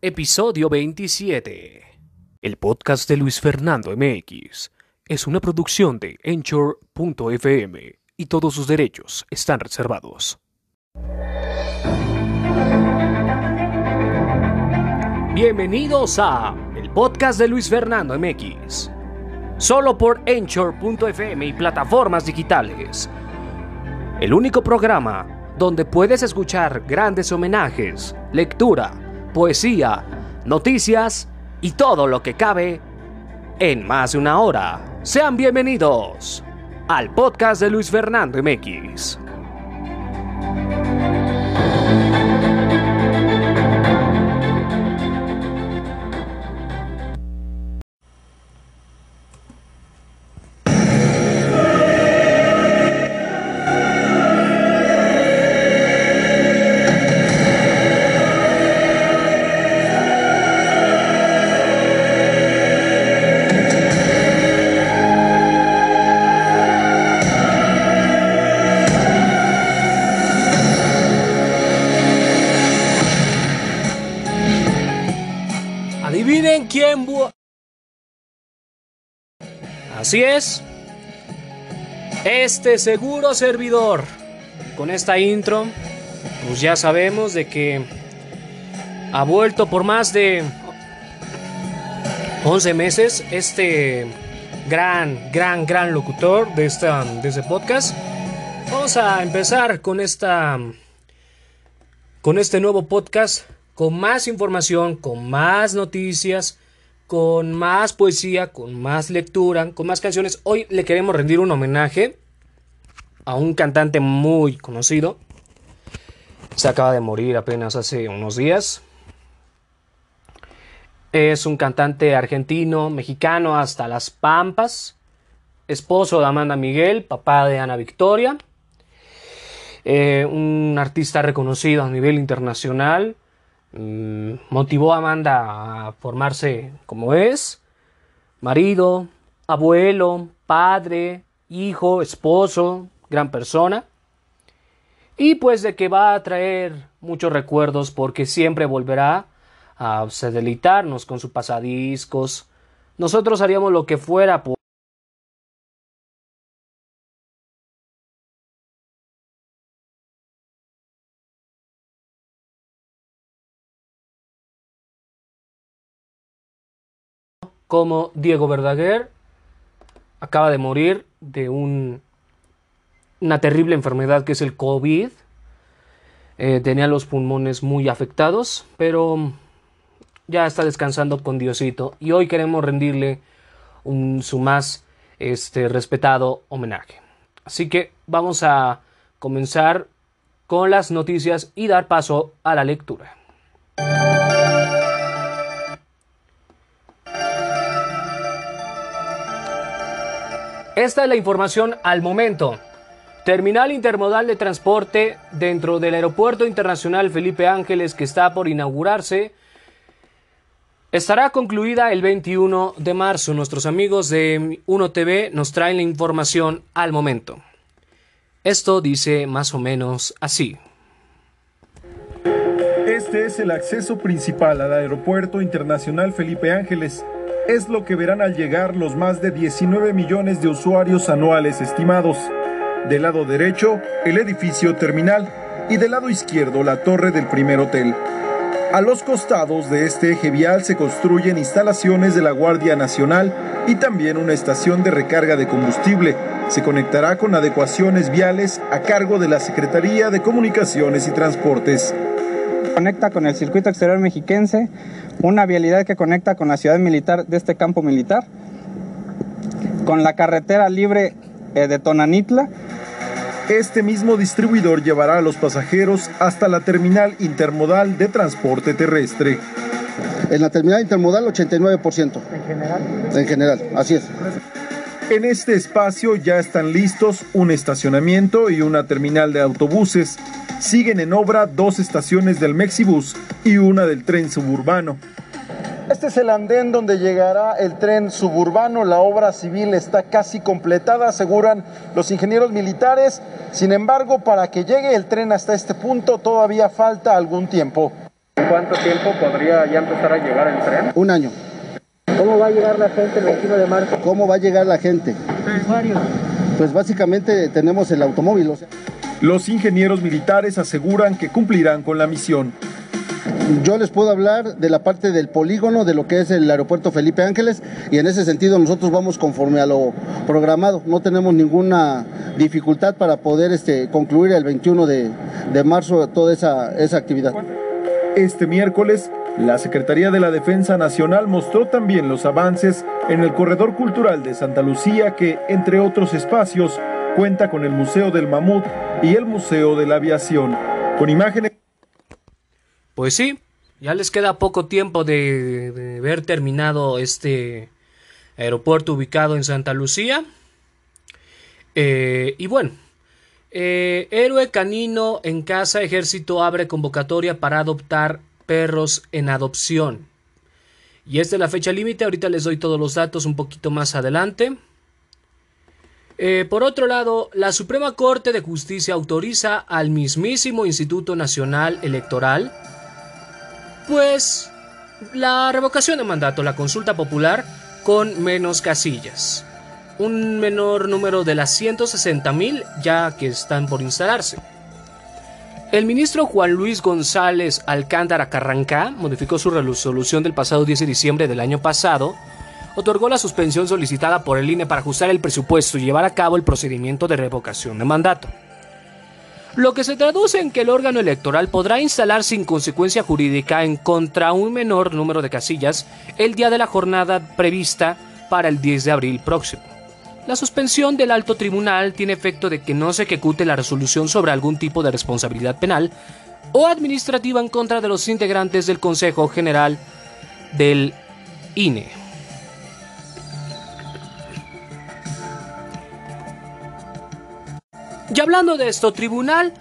episodio 27. El podcast de Luis Fernando MX es una producción de Anchor.fm y todos sus derechos están reservados. Bienvenidos a el podcast de Luis Fernando MX. Solo por Anchor.fm y plataformas digitales. El único programa donde puedes escuchar grandes homenajes, lectura, poesía, noticias y todo lo que cabe en más de una hora. Sean bienvenidos al podcast de Luis Fernando MX. Así es. Este seguro servidor. Con esta intro, pues ya sabemos de que ha vuelto por más de 11 meses este gran, gran, gran locutor de, esta, de este podcast. Vamos a empezar con esta con este nuevo podcast con más información, con más noticias, con más poesía, con más lectura, con más canciones. Hoy le queremos rendir un homenaje a un cantante muy conocido. Se acaba de morir apenas hace unos días. Es un cantante argentino, mexicano hasta las Pampas, esposo de Amanda Miguel, papá de Ana Victoria. Eh, un artista reconocido a nivel internacional. Mm, motivó a Amanda a formarse como es. Marido, abuelo, padre, hijo, esposo, gran persona. Y pues de que va a traer muchos recuerdos porque siempre volverá a deleitarnos con sus pasadiscos. Nosotros haríamos lo que fuera por como Diego Verdaguer acaba de morir de un- una terrible enfermedad que es el COVID. Eh, tenía los pulmones muy afectados, pero ya está descansando con Diosito y hoy queremos rendirle un, su más este, respetado homenaje. Así que vamos a comenzar con las noticias y dar paso a la lectura. Esta es la información al momento. Terminal intermodal de transporte dentro del Aeropuerto Internacional Felipe Ángeles que está por inaugurarse estará concluida el 21 de marzo. Nuestros amigos de 1TV nos traen la información al momento. Esto dice más o menos así. Este es el acceso principal al Aeropuerto Internacional Felipe Ángeles. Es lo que verán al llegar los más de 19 millones de usuarios anuales estimados. Del lado derecho, el edificio terminal y del lado izquierdo la torre del primer hotel. A los costados de este eje vial se construyen instalaciones de la Guardia Nacional y también una estación de recarga de combustible. Se conectará con adecuaciones viales a cargo de la Secretaría de Comunicaciones y Transportes. Conecta con el circuito exterior mexiquense, una vialidad que conecta con la ciudad militar de este campo militar, con la carretera libre eh, de Tonanitla, Este mismo distribuidor llevará a los pasajeros hasta la terminal intermodal de transporte terrestre. En la terminal intermodal 89%. En general. En general, así es. En este espacio ya están listos un estacionamiento y una terminal de autobuses. Siguen en obra dos estaciones del Mexibus y una del tren suburbano. Este es el andén donde llegará el tren suburbano. La obra civil está casi completada, aseguran los ingenieros militares. Sin embargo, para que llegue el tren hasta este punto todavía falta algún tiempo. ¿Cuánto tiempo podría ya empezar a llegar el tren? Un año. ¿Cómo va a llegar la gente el 21 de marzo? ¿Cómo va a llegar la gente? Usuarios. Pues básicamente tenemos el automóvil. O sea. Los ingenieros militares aseguran que cumplirán con la misión. Yo les puedo hablar de la parte del polígono, de lo que es el aeropuerto Felipe Ángeles, y en ese sentido nosotros vamos conforme a lo programado. No tenemos ninguna dificultad para poder este, concluir el 21 de, de marzo toda esa, esa actividad. Este miércoles, la Secretaría de la Defensa Nacional mostró también los avances en el Corredor Cultural de Santa Lucía que, entre otros espacios, cuenta con el Museo del Mamut y el Museo de la Aviación. Con imágenes... Pues sí, ya les queda poco tiempo de, de haber terminado este aeropuerto ubicado en Santa Lucía. Eh, y bueno, eh, Héroe Canino en Casa Ejército abre convocatoria para adoptar perros en adopción. Y esta es la fecha límite, ahorita les doy todos los datos un poquito más adelante. Eh, por otro lado, la Suprema Corte de Justicia autoriza al mismísimo Instituto Nacional Electoral, pues, la revocación de mandato, la consulta popular, con menos casillas. Un menor número de las 160.000 ya que están por instalarse. El ministro Juan Luis González Alcántara Carrancá modificó su resolución del pasado 10 de diciembre del año pasado, otorgó la suspensión solicitada por el INE para ajustar el presupuesto y llevar a cabo el procedimiento de revocación de mandato. Lo que se traduce en que el órgano electoral podrá instalar sin consecuencia jurídica en contra un menor número de casillas el día de la jornada prevista para el 10 de abril próximo. La suspensión del alto tribunal tiene efecto de que no se ejecute la resolución sobre algún tipo de responsabilidad penal o administrativa en contra de los integrantes del Consejo General del INE. Y hablando de esto, Tribunal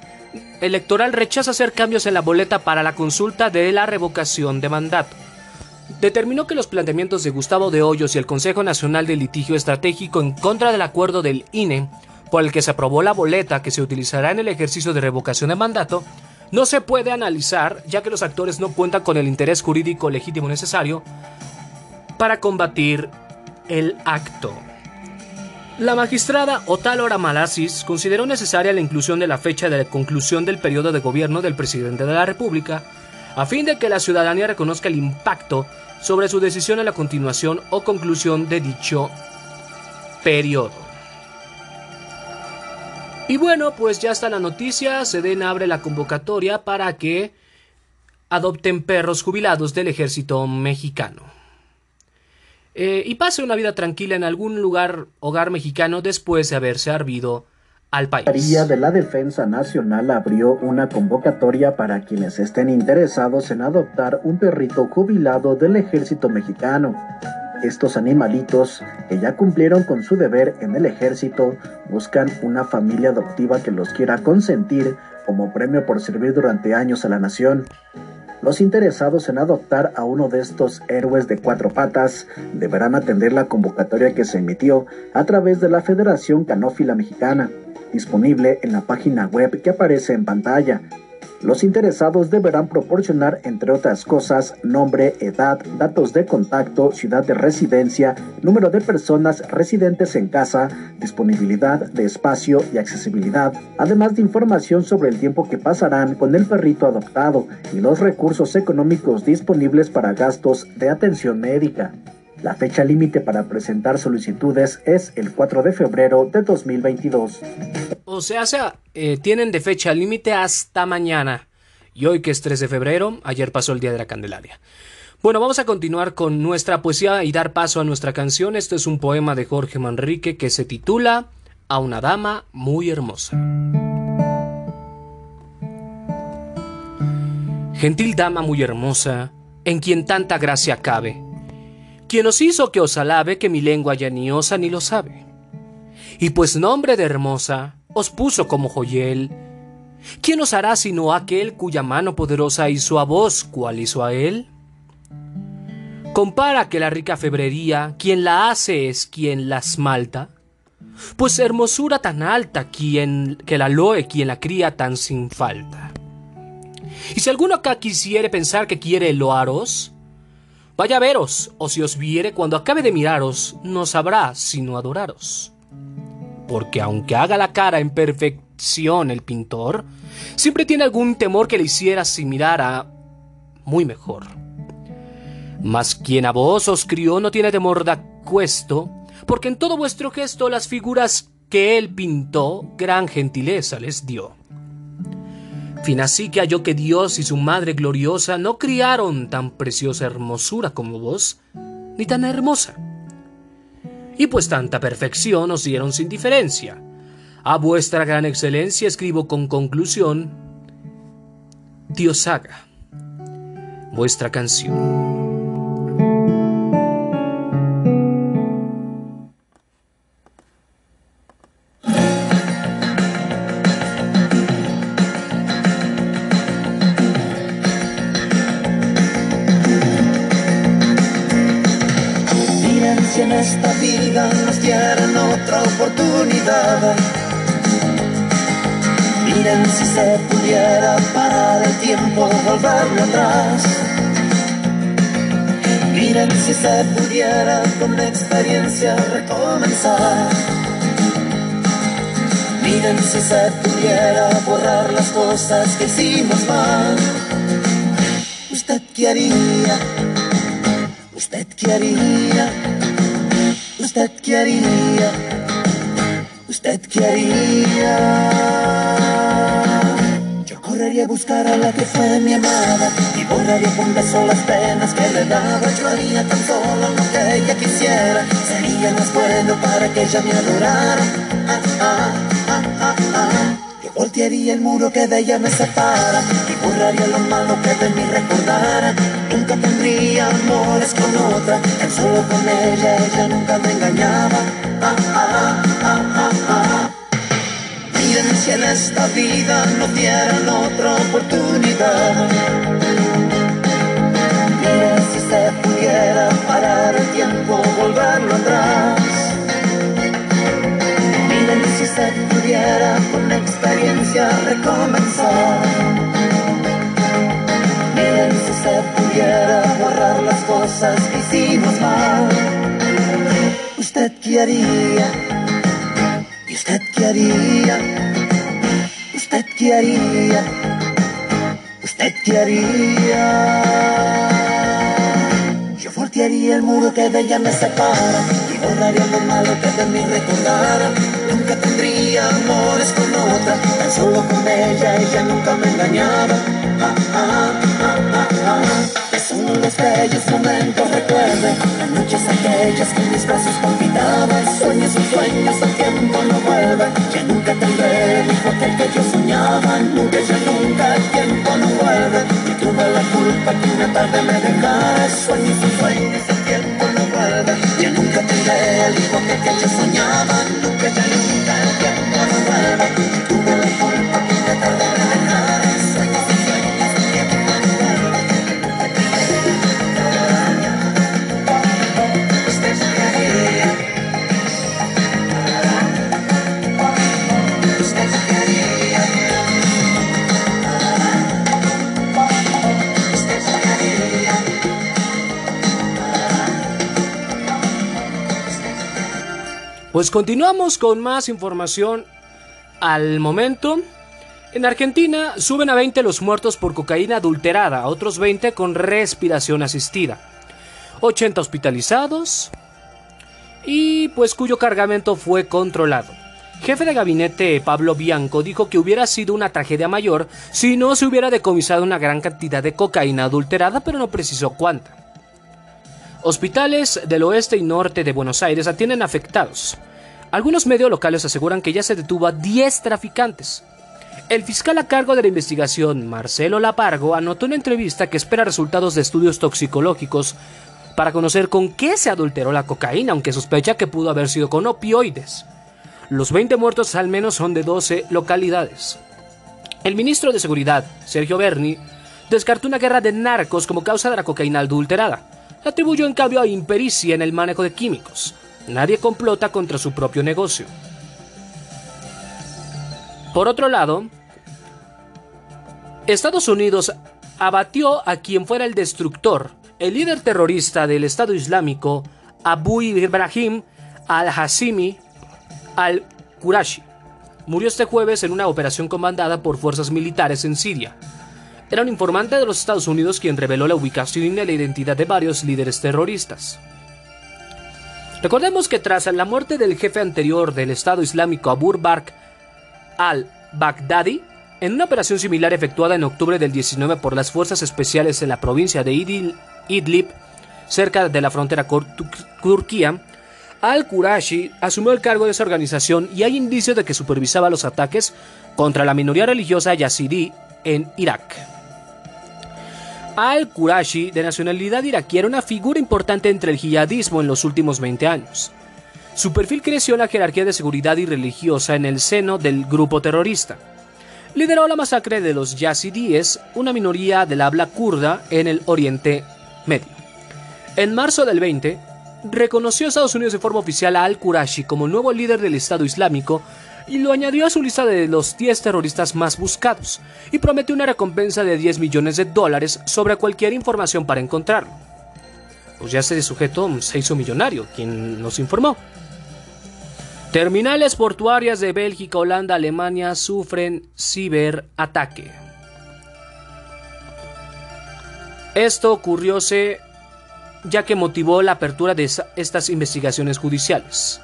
Electoral rechaza hacer cambios en la boleta para la consulta de la revocación de mandato. Determinó que los planteamientos de Gustavo de Hoyos y el Consejo Nacional de Litigio Estratégico en contra del acuerdo del INE, por el que se aprobó la boleta que se utilizará en el ejercicio de revocación de mandato, no se puede analizar ya que los actores no cuentan con el interés jurídico legítimo necesario para combatir el acto. La magistrada Otálora Malasis consideró necesaria la inclusión de la fecha de conclusión del periodo de gobierno del presidente de la República, a fin de que la ciudadanía reconozca el impacto sobre su decisión en la continuación o conclusión de dicho periodo. Y bueno, pues ya está la noticia, Seden abre la convocatoria para que adopten perros jubilados del ejército mexicano. Eh, y pase una vida tranquila en algún lugar, hogar mexicano, después de haberse arbido al país. La Secretaría de la Defensa Nacional abrió una convocatoria para quienes estén interesados en adoptar un perrito jubilado del ejército mexicano. Estos animalitos, que ya cumplieron con su deber en el ejército, buscan una familia adoptiva que los quiera consentir como premio por servir durante años a la nación. Los interesados en adoptar a uno de estos héroes de cuatro patas deberán atender la convocatoria que se emitió a través de la Federación Canófila Mexicana, disponible en la página web que aparece en pantalla. Los interesados deberán proporcionar, entre otras cosas, nombre, edad, datos de contacto, ciudad de residencia, número de personas residentes en casa, disponibilidad de espacio y accesibilidad, además de información sobre el tiempo que pasarán con el perrito adoptado y los recursos económicos disponibles para gastos de atención médica. La fecha límite para presentar solicitudes es el 4 de febrero de 2022. O sea, sea eh, tienen de fecha límite hasta mañana. Y hoy que es 3 de febrero, ayer pasó el Día de la Candelaria. Bueno, vamos a continuar con nuestra poesía y dar paso a nuestra canción. Este es un poema de Jorge Manrique que se titula A una dama muy hermosa. Gentil dama muy hermosa, en quien tanta gracia cabe, quien os hizo que os alabe que mi lengua ya ni lo sabe. Y pues nombre de hermosa os puso como joyel, ¿quién os hará sino aquel cuya mano poderosa hizo a vos cual hizo a él? Compara que la rica febrería, quien la hace es quien la esmalta, pues hermosura tan alta quien que la loe quien la cría tan sin falta. Y si alguno acá quisiere pensar que quiere loaros, vaya a veros, o si os viere cuando acabe de miraros, no sabrá sino adoraros. Porque aunque haga la cara en perfección el pintor, siempre tiene algún temor que le hiciera si mirara muy mejor. Mas quien a vos os crió no tiene temor de acuesto, porque en todo vuestro gesto las figuras que él pintó gran gentileza les dio. Fin así que halló que Dios y su Madre gloriosa no criaron tan preciosa hermosura como vos, ni tan hermosa. Y pues tanta perfección os dieron sin diferencia. A vuestra gran excelencia escribo con conclusión, Dios haga vuestra canción. Cosas que hicimos mal. ¿Usted qué haría? ¿Usted qué haría? ¿Usted qué haría? ¿Usted qué haría? Yo correría a buscar a la que fue mi amada y borraría con beso las penas que le daba. Yo haría tan solo lo que ella quisiera. Sería más bueno para que ella me adorara. Ah, ah. Voltearía el muro que de ella me separa y borraría lo malo que de mí recordara. Nunca tendría amores con otra, tan solo con ella, ella nunca me engañaba. Ah, ah, ah, ah, ah. Miren si en esta vida no dieran otra oportunidad. Miren si se pudiera parar el tiempo, volverlo atrás. Se pudiera con experiencia recomenzar. Miren si se pudiera borrar las cosas que hicimos mal. ¿Usted qué haría? ¿Y usted qué haría? ¿Usted qué haría? ¿Usted qué haría? Yo voltearía el muro que de ella me separa y borraría lo malo que de mí recordara. Nunca tendría amores con otra, tan solo con ella, ella nunca me engañaba. Ah, ah, ah. Es uno de los bellos momentos, recuerde, las noches aquellas que mis brazos palpitaban. Sueños y sueños, el tiempo no vuelve, ya nunca tendré el hijo aquel que yo soñaba. Nunca, ya nunca, el tiempo no vuelve, y tuve la culpa que una tarde me dejara. Sueños y sueños, el tiempo no vuelve, ya nunca tendré el hijo aquel que yo soñaba. Nunca, ya nunca, el tiempo no vuelve, Pues continuamos con más información al momento. En Argentina suben a 20 los muertos por cocaína adulterada, otros 20 con respiración asistida. 80 hospitalizados y pues cuyo cargamento fue controlado. Jefe de gabinete Pablo Bianco dijo que hubiera sido una tragedia mayor si no se hubiera decomisado una gran cantidad de cocaína adulterada, pero no precisó cuánta. Hospitales del oeste y norte de Buenos Aires atienden afectados. Algunos medios locales aseguran que ya se detuvo a 10 traficantes. El fiscal a cargo de la investigación, Marcelo Lapargo, anotó en entrevista que espera resultados de estudios toxicológicos para conocer con qué se adulteró la cocaína, aunque sospecha que pudo haber sido con opioides. Los 20 muertos al menos son de 12 localidades. El ministro de Seguridad, Sergio Berni, descartó una guerra de narcos como causa de la cocaína adulterada. Atribuyó en cambio a impericia en el manejo de químicos. Nadie complota contra su propio negocio. Por otro lado, Estados Unidos abatió a quien fuera el destructor, el líder terrorista del Estado Islámico, Abu Ibrahim al-Hassimi al-Qurashi. Murió este jueves en una operación comandada por fuerzas militares en Siria. Era un informante de los Estados Unidos quien reveló la ubicación y la identidad de varios líderes terroristas. Recordemos que tras la muerte del jefe anterior del Estado Islámico Abu Bakr al-Baghdadi, en una operación similar efectuada en octubre del 19 por las fuerzas especiales en la provincia de Idlib, cerca de la frontera con Turquía, al-Qurashi asumió el cargo de esa organización y hay indicios de que supervisaba los ataques contra la minoría religiosa yazidí en Irak. Al-Qurashi, de nacionalidad iraquí, era una figura importante entre el jihadismo en los últimos 20 años. Su perfil creció en la jerarquía de seguridad y religiosa en el seno del grupo terrorista lideró la masacre de los yazidíes, una minoría del habla kurda en el Oriente Medio. En marzo del 20, reconoció a Estados Unidos de forma oficial a al-Qurashi como nuevo líder del Estado Islámico y lo añadió a su lista de los 10 terroristas más buscados y prometió una recompensa de 10 millones de dólares sobre cualquier información para encontrarlo. Pues ya ese sujeto se hizo millonario, quien nos informó. Terminales portuarias de Bélgica, Holanda, Alemania sufren ciberataque. Esto ocurrióse ya que motivó la apertura de estas investigaciones judiciales.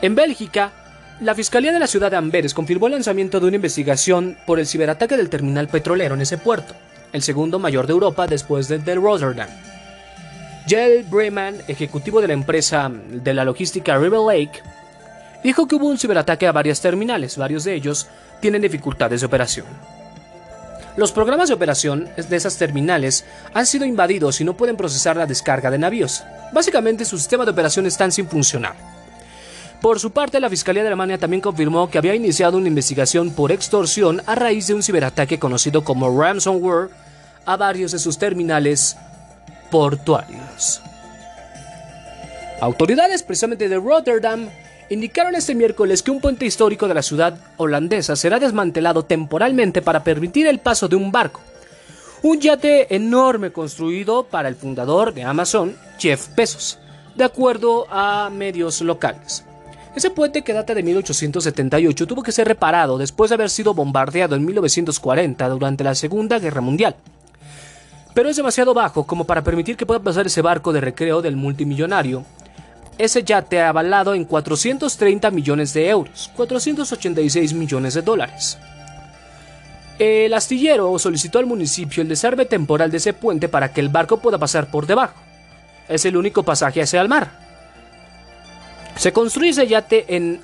En Bélgica, la Fiscalía de la ciudad de Amberes confirmó el lanzamiento de una investigación por el ciberataque del terminal petrolero en ese puerto, el segundo mayor de Europa después del de Rotterdam. Jell Breman, ejecutivo de la empresa de la logística River Lake, dijo que hubo un ciberataque a varias terminales, varios de ellos tienen dificultades de operación. Los programas de operación de esas terminales han sido invadidos y no pueden procesar la descarga de navíos. Básicamente su sistema de operación están sin funcionar. Por su parte, la Fiscalía de Alemania también confirmó que había iniciado una investigación por extorsión a raíz de un ciberataque conocido como ransomware a varios de sus terminales portuarios. Autoridades precisamente de Rotterdam indicaron este miércoles que un puente histórico de la ciudad holandesa será desmantelado temporalmente para permitir el paso de un barco. Un yate enorme construido para el fundador de Amazon, Jeff Bezos, de acuerdo a medios locales. Ese puente que data de 1878 tuvo que ser reparado después de haber sido bombardeado en 1940 durante la Segunda Guerra Mundial. Pero es demasiado bajo como para permitir que pueda pasar ese barco de recreo del multimillonario ese yate ha avalado en 430 millones de euros, 486 millones de dólares. El astillero solicitó al municipio el desarme temporal de ese puente para que el barco pueda pasar por debajo. Es el único pasaje hacia el mar. Se construye ese yate en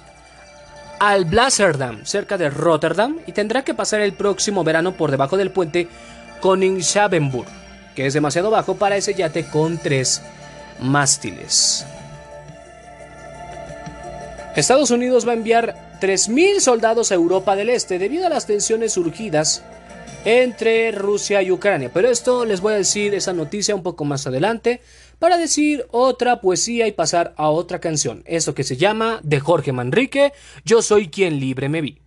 Alblasserdam, cerca de Rotterdam, y tendrá que pasar el próximo verano por debajo del puente Koningshavenburg, que es demasiado bajo para ese yate con tres mástiles. Estados Unidos va a enviar 3.000 soldados a Europa del Este debido a las tensiones surgidas entre Rusia y Ucrania. Pero esto les voy a decir esa noticia un poco más adelante para decir otra poesía y pasar a otra canción. Esto que se llama de Jorge Manrique, Yo soy quien libre me vi.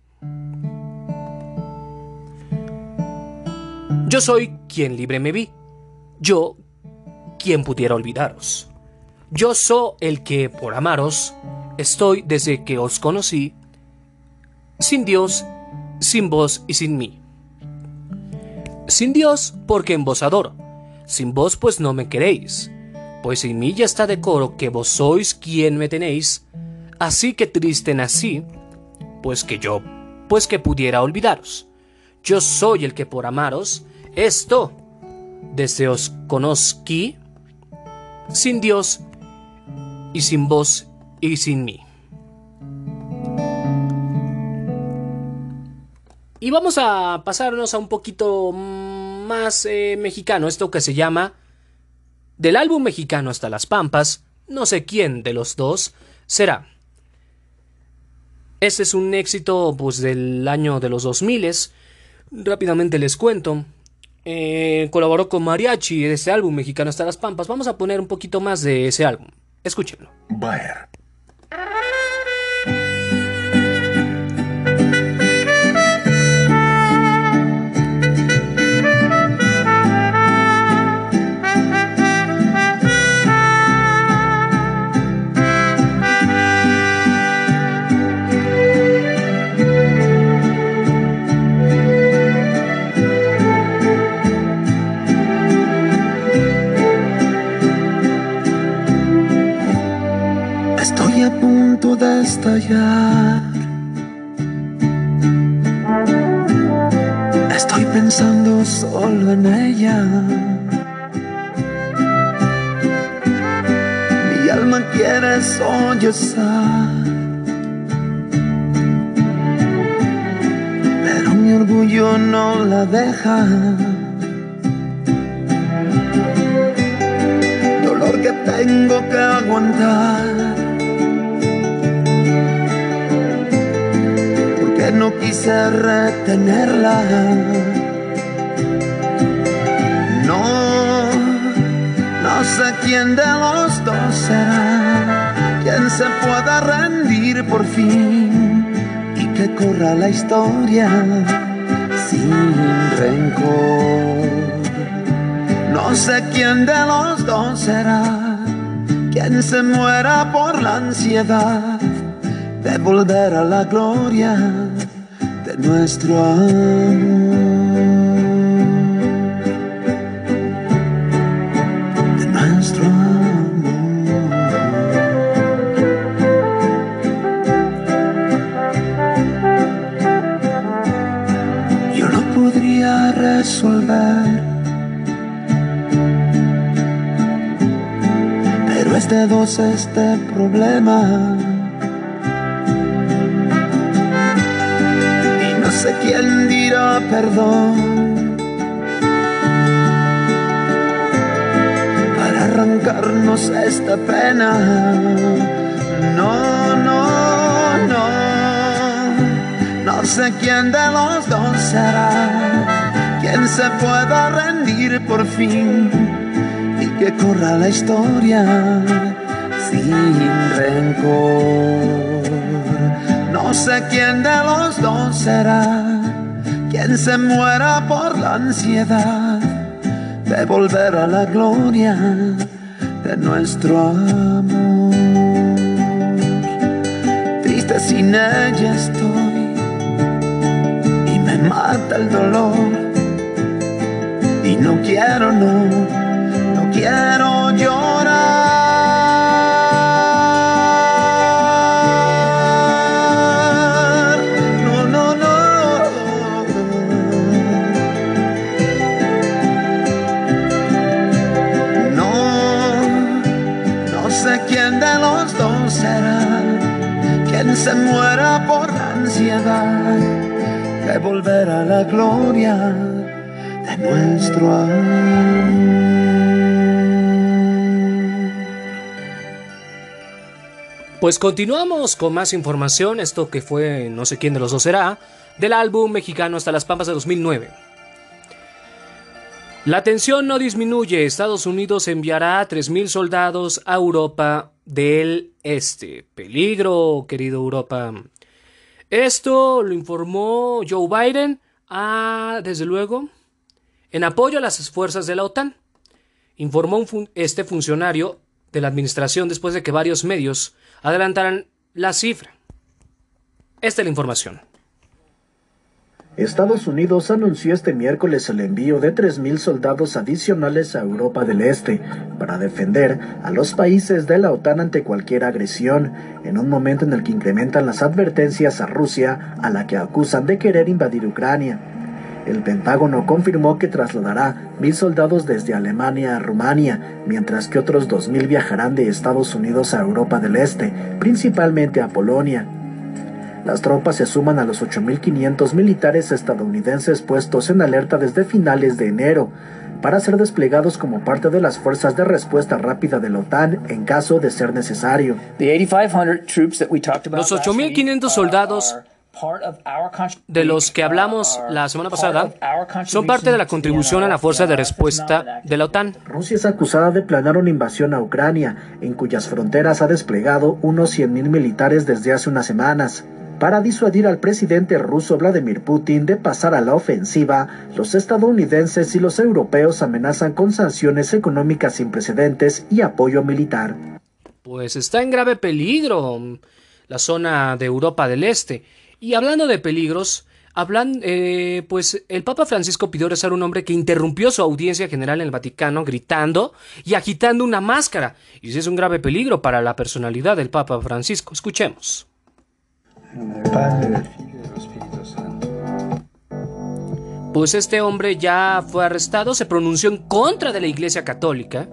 Yo soy quien libre me vi. Yo quien pudiera olvidaros. Yo soy el que por amaros estoy desde que os conocí, sin Dios, sin vos y sin mí. Sin Dios, porque en vos adoro, sin vos pues no me queréis, pues en mí ya está de coro que vos sois quien me tenéis, así que triste nací, pues que yo, pues que pudiera olvidaros. Yo soy el que por amaros, esto, desde os sin Dios y sin vos y sin mí. Y vamos a pasarnos a un poquito más eh, mexicano, esto que se llama Del álbum mexicano hasta las Pampas, no sé quién de los dos será. Este es un éxito pues, del año de los 2000. Rápidamente les cuento. Eh, colaboró con Mariachi en este álbum mexicano hasta las Pampas. Vamos a poner un poquito más de ese álbum. Escúchenlo. De estallar. Estoy pensando solo en ella. Mi alma quiere sollozar. Pero mi orgullo no la deja. Dolor que tengo que aguantar. No quise retenerla. No, no sé quién de los dos será quien se pueda rendir por fin y que corra la historia sin rencor. No sé quién de los dos será quien se muera por la ansiedad de volver a la gloria nuestro amor. De nuestro amor. Yo no podría resolver. Pero es de dos este problema. Perdón. Para arrancarnos esta pena. No, no, no. No sé quién de los dos será quien se pueda rendir por fin y que corra la historia sin rencor. No sé quién de los dos será se muera por la ansiedad de volver a la gloria de nuestro amor. Triste sin ella estoy y me mata el dolor. Y no quiero, no, no quiero Pues continuamos con más información, esto que fue no sé quién de los dos será, del álbum mexicano Hasta las Pampas de 2009. La tensión no disminuye, Estados Unidos enviará 3.000 soldados a Europa del Este. Peligro, querido Europa. Esto lo informó Joe Biden, ah, desde luego, en apoyo a las fuerzas de la OTAN. Informó este funcionario de la administración después de que varios medios adelantaran la cifra. Esta es la información. Estados Unidos anunció este miércoles el envío de 3.000 soldados adicionales a Europa del Este para defender a los países de la OTAN ante cualquier agresión, en un momento en el que incrementan las advertencias a Rusia, a la que acusan de querer invadir Ucrania. El Pentágono confirmó que trasladará mil soldados desde Alemania a Rumania, mientras que otros 2.000 viajarán de Estados Unidos a Europa del Este, principalmente a Polonia. Las tropas se suman a los 8.500 militares estadounidenses puestos en alerta desde finales de enero para ser desplegados como parte de las fuerzas de respuesta rápida de la OTAN en caso de ser necesario. Los 8.500 soldados de los que hablamos la semana pasada son parte de la contribución a la fuerza de respuesta de la OTAN. Rusia es acusada de planear una invasión a Ucrania, en cuyas fronteras ha desplegado unos 100.000 militares desde hace unas semanas. Para disuadir al presidente ruso Vladimir Putin de pasar a la ofensiva, los estadounidenses y los europeos amenazan con sanciones económicas sin precedentes y apoyo militar. Pues está en grave peligro la zona de Europa del Este. Y hablando de peligros, Hablan, eh, pues el Papa Francisco pidió rezar a un hombre que interrumpió su audiencia general en el Vaticano gritando y agitando una máscara. Y ese es un grave peligro para la personalidad del Papa Francisco. Escuchemos. Pues este hombre ya fue arrestado, se pronunció en contra de la Iglesia Católica.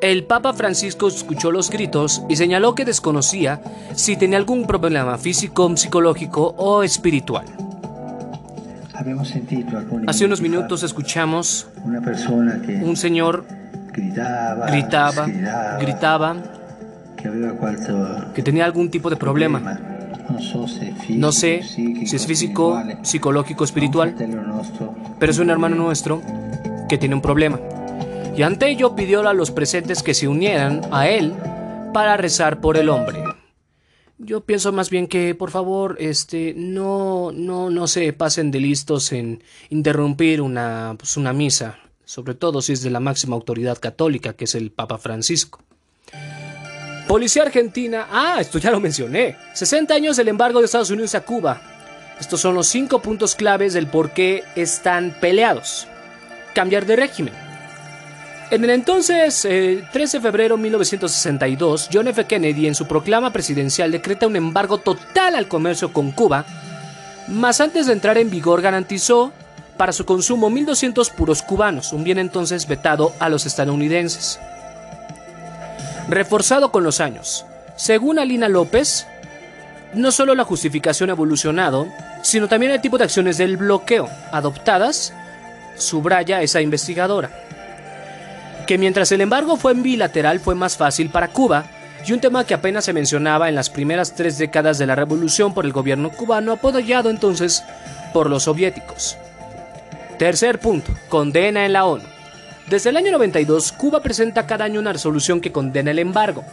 El Papa Francisco escuchó los gritos y señaló que desconocía si tenía algún problema físico, psicológico o espiritual. Hace unos minutos escuchamos una persona que un señor gritaba, gritaba, gritaba, que, tenía algún tipo de problema. No sé si es físico, psicológico, espiritual, pero es un hermano nuestro que tiene un problema. Y ante ello pidió a los presentes que se unieran a él para rezar por el hombre. Yo pienso más bien que, por favor, este, no, no, no se pasen de listos en interrumpir una, pues, una misa, sobre todo si es de la máxima autoridad católica, que es el Papa Francisco. Policía Argentina, ah, esto ya lo mencioné. 60 años del embargo de Estados Unidos a Cuba. Estos son los cinco puntos claves del por qué están peleados. Cambiar de régimen. En el entonces eh, 13 de febrero de 1962, John F. Kennedy en su proclama presidencial decreta un embargo total al comercio con Cuba, mas antes de entrar en vigor garantizó para su consumo 1.200 puros cubanos, un bien entonces vetado a los estadounidenses. Reforzado con los años. Según Alina López, no solo la justificación ha evolucionado, sino también el tipo de acciones del bloqueo adoptadas, subraya esa investigadora. Que mientras el embargo fue en bilateral fue más fácil para Cuba, y un tema que apenas se mencionaba en las primeras tres décadas de la revolución por el gobierno cubano apoyado entonces por los soviéticos. Tercer punto, condena en la ONU. Desde el año 92, Cuba presenta cada año una resolución que condena el embargo.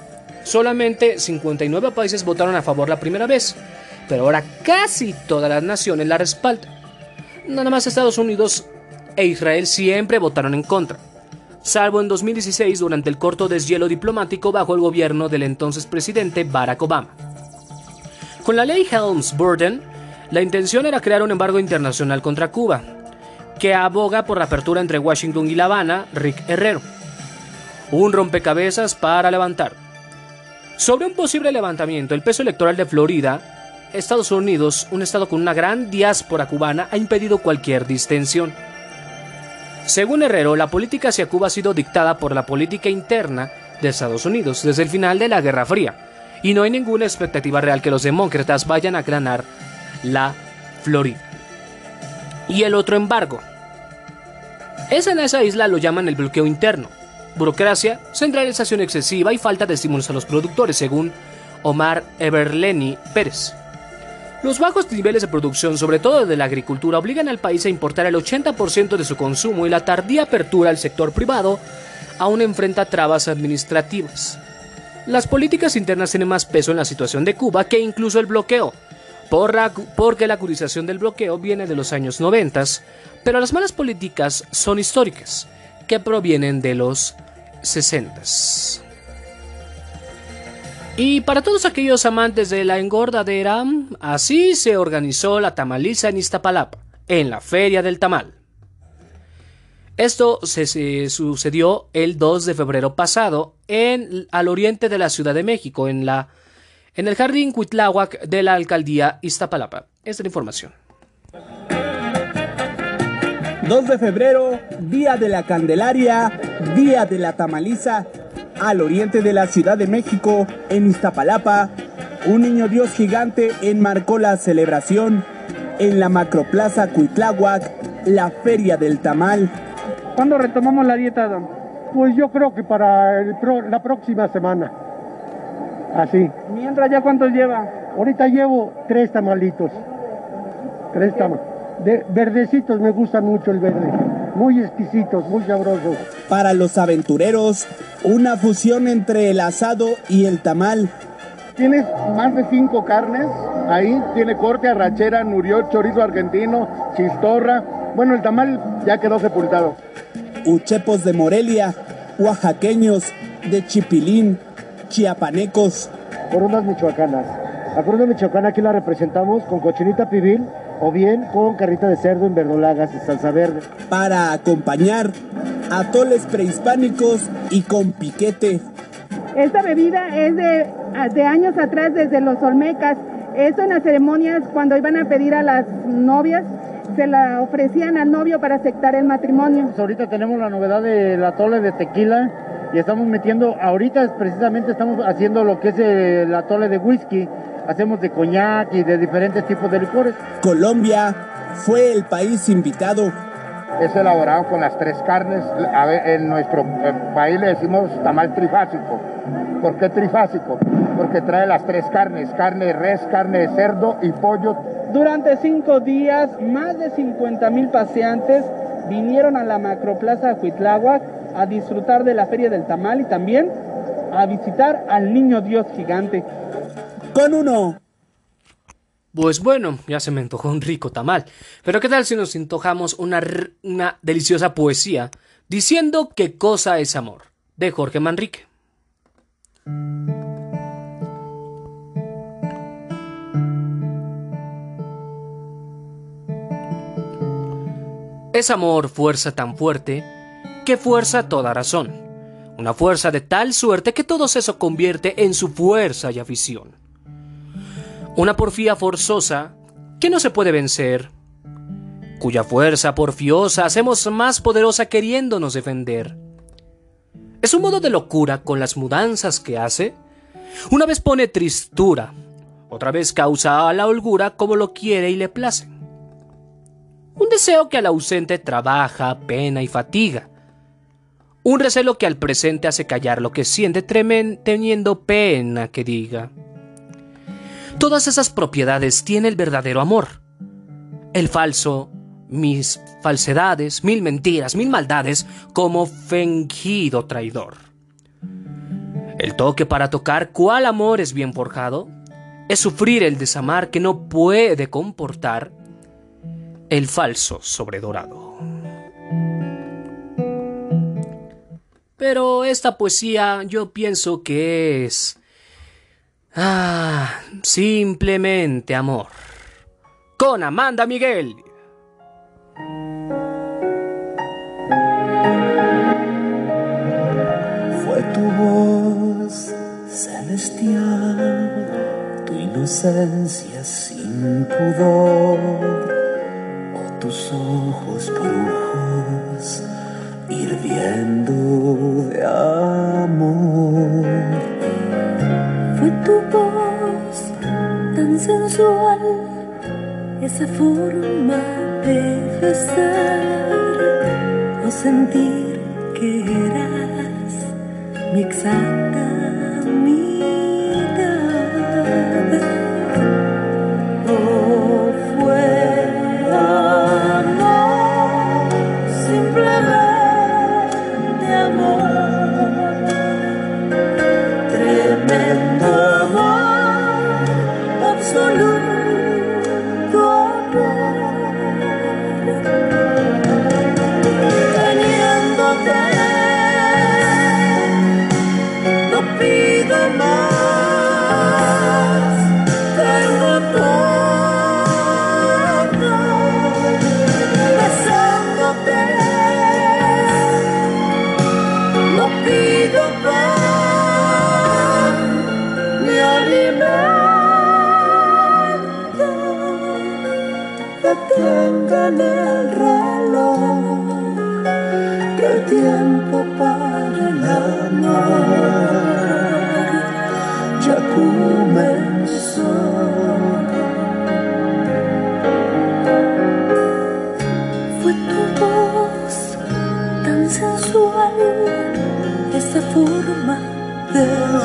Solamente 59 países votaron a favor la primera vez, pero ahora casi todas las naciones la respaldan. Nada más Estados Unidos e Israel siempre votaron en contra, salvo en 2016 durante el corto deshielo diplomático bajo el gobierno del entonces presidente Barack Obama. Con la ley Helms-Burton, la intención era crear un embargo internacional contra Cuba, que aboga por la apertura entre Washington y La Habana, Rick Herrero. Un rompecabezas para levantar. Sobre un posible levantamiento, el peso electoral de Florida, Estados Unidos, un estado con una gran diáspora cubana, ha impedido cualquier distensión. Según Herrero, la política hacia Cuba ha sido dictada por la política interna de Estados Unidos desde el final de la Guerra Fría, y no hay ninguna expectativa real que los demócratas vayan a ganar la Florida. Y el otro embargo. Es en esa isla lo llaman el bloqueo interno. Burocracia, centralización excesiva y falta de estímulos a los productores, según Omar Everleni Pérez. Los bajos niveles de producción, sobre todo de la agricultura, obligan al país a importar el 80% de su consumo y la tardía apertura al sector privado aún enfrenta trabas administrativas. Las políticas internas tienen más peso en la situación de Cuba que incluso el bloqueo, porque la acudización del bloqueo viene de los años 90, pero las malas políticas son históricas, que provienen de los 60. Y para todos aquellos amantes de la engordadera, así se organizó la tamaliza en Iztapalapa, en la Feria del Tamal. Esto se, sucedió el 2 de febrero pasado en, al oriente de la Ciudad de México, en, la, en el Jardín Cuitláhuac de la Alcaldía Iztapalapa. Esta es la información. 2 de febrero, Día de la Candelaria, Día de la Tamaliza, al oriente de la Ciudad de México, en Iztapalapa, un niño Dios gigante enmarcó la celebración en la Macroplaza Cuitláhuac, la Feria del Tamal. ¿Cuándo retomamos la dieta, don? Pues yo creo que para el pro- la próxima semana. Así. Mientras, ¿ya cuántos lleva? Ahorita llevo tres tamalitos. Tres tamalitos. De, verdecitos me gustan mucho el verde. Muy exquisitos, muy sabrosos. Para los aventureros, una fusión entre el asado y el tamal. Tiene más de cinco carnes ahí. Tiene corte, arrachera, nurió, chorizo argentino, chistorra. Bueno, el tamal ya quedó sepultado. Uchepos de Morelia, oaxaqueños de Chipilín, chiapanecos. Corundas michoacanas. La corunda michoacana aquí la representamos con cochinita pibil o bien con carrita de cerdo en verdolagas y salsa verde. Para acompañar atoles prehispánicos y con piquete. Esta bebida es de, de años atrás desde los Olmecas. Eso en las ceremonias cuando iban a pedir a las novias se la ofrecían al novio para aceptar el matrimonio. Pues ahorita tenemos la novedad del atole de tequila y estamos metiendo, ahorita precisamente estamos haciendo lo que es el atole de whisky, hacemos de coñac y de diferentes tipos de licores. Colombia fue el país invitado. Es elaborado con las tres carnes, a ver, en nuestro eh, país le decimos tamal trifásico. ¿Por qué trifásico? Porque trae las tres carnes, carne de res, carne de cerdo y pollo. Durante cinco días, más de 50 mil paseantes vinieron a la macroplaza Huitláhuac a disfrutar de la Feria del Tamal y también a visitar al Niño Dios Gigante. Con uno. Pues bueno, ya se me antojó un rico tamal. Pero ¿qué tal si nos antojamos una, una deliciosa poesía diciendo qué cosa es amor? De Jorge Manrique. Es amor fuerza tan fuerte que fuerza toda razón. Una fuerza de tal suerte que todo eso convierte en su fuerza y afición. Una porfía forzosa que no se puede vencer, cuya fuerza porfiosa hacemos más poderosa queriéndonos defender. Es un modo de locura con las mudanzas que hace. Una vez pone tristura, otra vez causa a la holgura como lo quiere y le place. Un deseo que al ausente trabaja, pena y fatiga. Un recelo que al presente hace callar lo que siente teniendo pena que diga. Todas esas propiedades tiene el verdadero amor. El falso, mis falsedades, mil mentiras, mil maldades, como fingido traidor. El toque para tocar cuál amor es bien forjado es sufrir el desamar que no puede comportar el falso sobredorado. Pero esta poesía yo pienso que es... Ah, simplemente amor. Con Amanda Miguel. Fue tu voz celestial, tu inocencia sin pudor tus ojos brujos hirviendo de amor. Fue tu voz tan sensual, esa forma de besar o sentir que eras mi exacta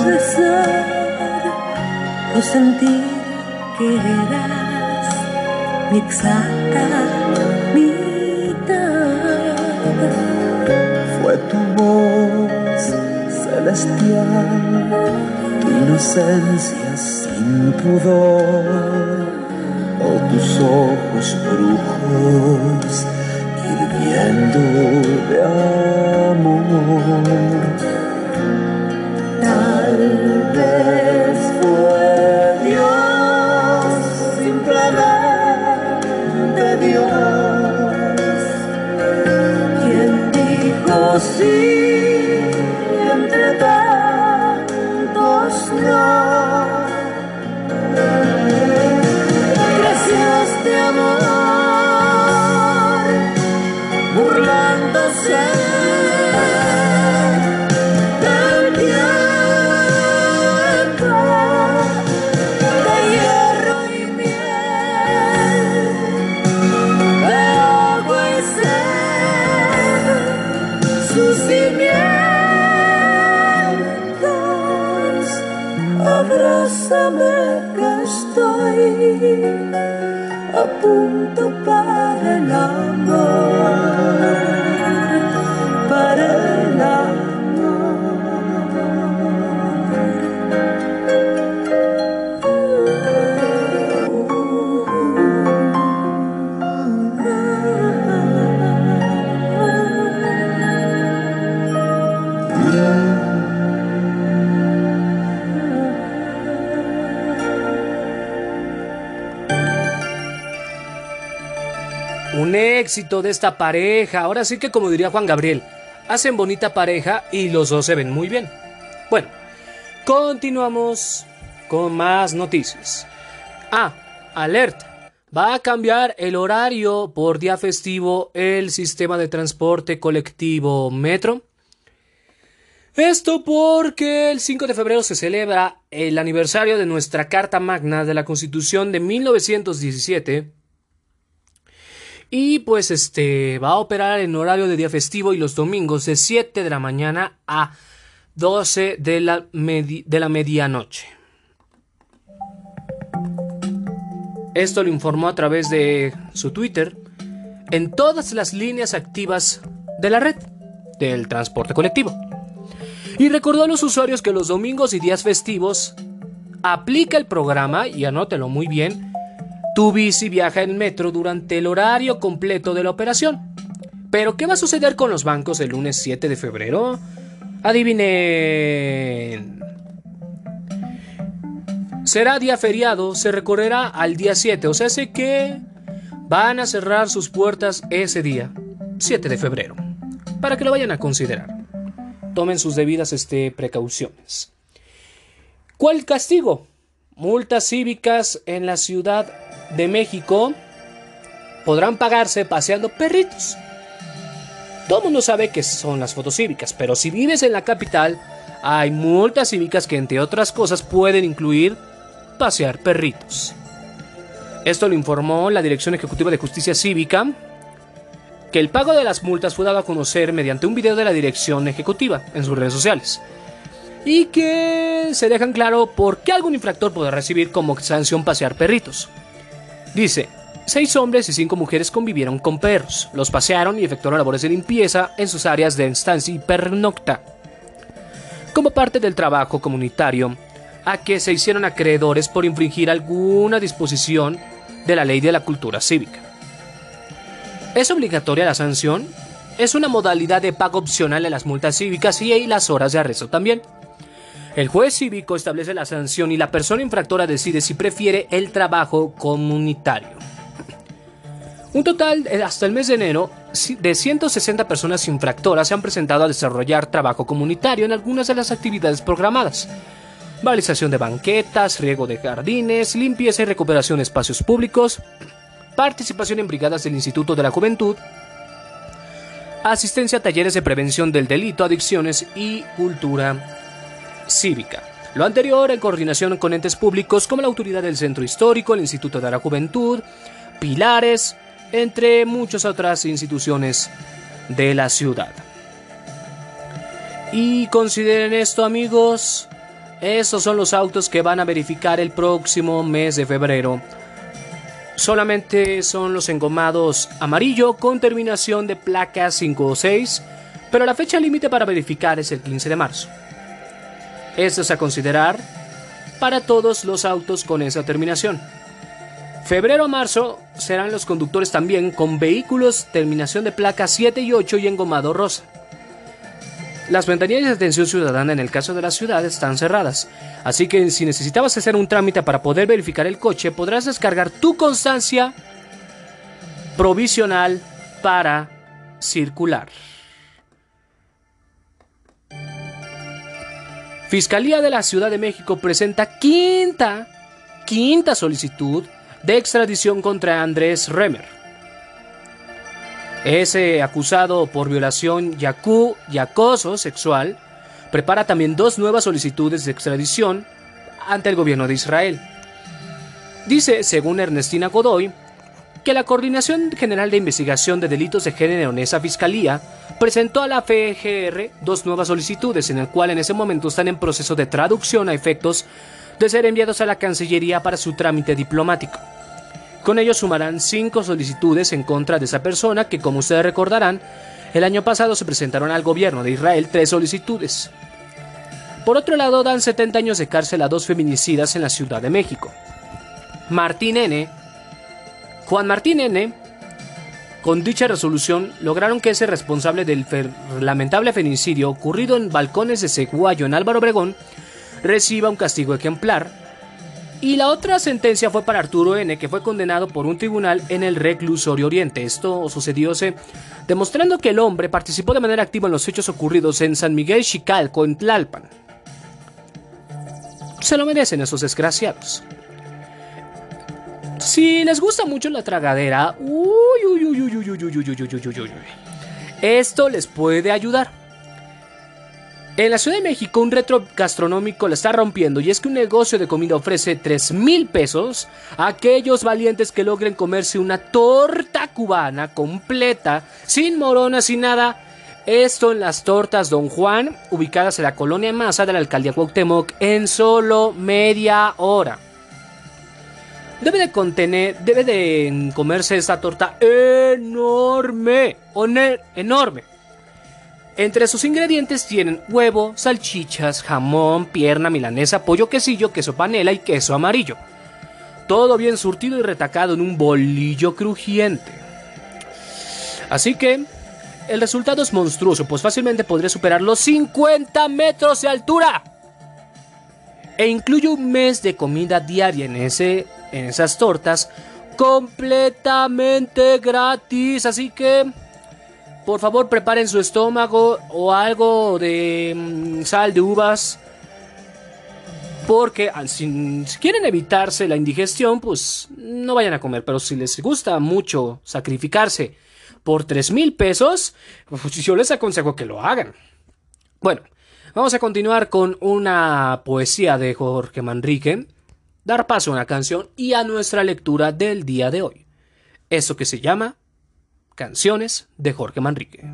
besar, o sentir que eras mi exacta mitad. Fue tu voz celestial, tu inocencia sin pudor, o tus ojos brujos hirviendo de amor. yourself. De esta pareja. Ahora sí que como diría Juan Gabriel, hacen bonita pareja y los dos se ven muy bien. Bueno, continuamos con más noticias. Ah, alerta. Va a cambiar el horario por día festivo el sistema de transporte colectivo Metro. Esto porque el 5 de febrero se celebra el aniversario de nuestra Carta Magna de la Constitución de 1917 y pues este va a operar en horario de día festivo y los domingos de 7 de la mañana a 12 de la, de la medianoche. Esto lo informó a través de su Twitter en todas las líneas activas de la red del transporte colectivo. Y recordó a los usuarios que los domingos y días festivos aplica el programa, y anótelo muy bien, tu bici viaja en metro durante el horario completo de la operación. Pero, ¿qué va a suceder con los bancos el lunes 7 de febrero? Adivinen. Será día feriado, se recorrerá al día 7, o sea, sé que van a cerrar sus puertas ese día, 7 de febrero, para que lo vayan a considerar. Tomen sus debidas este, precauciones. ¿Cuál castigo? Multas cívicas en la Ciudad de México podrán pagarse paseando perritos. Todo el mundo sabe que son las fotos cívicas, pero si vives en la capital, hay multas cívicas que entre otras cosas pueden incluir pasear perritos. Esto lo informó la Dirección Ejecutiva de Justicia Cívica, que el pago de las multas fue dado a conocer mediante un video de la Dirección Ejecutiva en sus redes sociales. Y que se dejan claro por qué algún infractor podrá recibir como sanción pasear perritos. Dice, seis hombres y cinco mujeres convivieron con perros, los pasearon y efectuaron labores de limpieza en sus áreas de estancia y pernocta. Como parte del trabajo comunitario, a que se hicieron acreedores por infringir alguna disposición de la ley de la cultura cívica. ¿Es obligatoria la sanción? Es una modalidad de pago opcional de las multas cívicas y las horas de arresto también. El juez cívico establece la sanción y la persona infractora decide si prefiere el trabajo comunitario. Un total hasta el mes de enero de 160 personas infractoras se han presentado a desarrollar trabajo comunitario en algunas de las actividades programadas. Balización de banquetas, riego de jardines, limpieza y recuperación de espacios públicos, participación en brigadas del Instituto de la Juventud, asistencia a talleres de prevención del delito, adicciones y cultura cívica. Lo anterior en coordinación con entes públicos como la autoridad del Centro Histórico, el Instituto de la Juventud, Pilares, entre muchas otras instituciones de la ciudad. Y consideren esto amigos, estos son los autos que van a verificar el próximo mes de febrero. Solamente son los engomados amarillo con terminación de placa 5 o 6, pero la fecha límite para verificar es el 15 de marzo. Esto es a considerar para todos los autos con esa terminación. Febrero a marzo serán los conductores también con vehículos terminación de placa 7 y 8 y engomado rosa. Las ventanillas de atención ciudadana en el caso de la ciudad están cerradas, así que si necesitabas hacer un trámite para poder verificar el coche, podrás descargar tu constancia provisional para circular. Fiscalía de la Ciudad de México presenta quinta, quinta solicitud de extradición contra Andrés Remer. Ese acusado por violación y acu- y acoso sexual prepara también dos nuevas solicitudes de extradición ante el gobierno de Israel. Dice, según Ernestina Godoy, que la Coordinación General de Investigación de Delitos de Género en esa fiscalía presentó a la FGR dos nuevas solicitudes, en el cual en ese momento están en proceso de traducción a efectos de ser enviados a la Cancillería para su trámite diplomático. Con ello sumarán cinco solicitudes en contra de esa persona que, como ustedes recordarán, el año pasado se presentaron al gobierno de Israel tres solicitudes. Por otro lado, dan 70 años de cárcel a dos feminicidas en la Ciudad de México. Martín N., Juan Martín N., con dicha resolución lograron que ese responsable del lamentable feminicidio ocurrido en balcones de Seguayo en Álvaro Obregón reciba un castigo ejemplar. Y la otra sentencia fue para Arturo N., que fue condenado por un tribunal en el reclusorio Oriente. Esto sucedióse demostrando que el hombre participó de manera activa en los hechos ocurridos en San Miguel Chicalco, en Tlalpan. Se lo merecen esos desgraciados. Si les gusta mucho la tragadera, uy, uy, uy, uy, uy, uy, uy, uy, uy, uy, uy, esto les puede ayudar. En la Ciudad de México un retro gastronómico la está rompiendo y es que un negocio de comida ofrece 3 mil pesos a aquellos valientes que logren comerse una torta cubana completa, sin moronas, sin nada. Esto en las tortas Don Juan, ubicadas en la colonia Maza de la alcaldía Cuauhtémoc, en solo media hora. Debe de contener, debe de comerse esta torta enorme, enorme. Entre sus ingredientes tienen huevo, salchichas, jamón, pierna milanesa, pollo quesillo, queso panela y queso amarillo. Todo bien surtido y retacado en un bolillo crujiente. Así que el resultado es monstruoso, pues fácilmente podría superar los 50 metros de altura. E incluye un mes de comida diaria en, ese, en esas tortas completamente gratis. Así que por favor preparen su estómago o algo de mm, sal de uvas. Porque ah, si, si quieren evitarse la indigestión, pues no vayan a comer. Pero si les gusta mucho sacrificarse por 3 mil pesos, pues yo les aconsejo que lo hagan. Bueno, vamos a continuar con una poesía de Jorge Manrique, dar paso a una canción y a nuestra lectura del día de hoy. Eso que se llama Canciones de Jorge Manrique.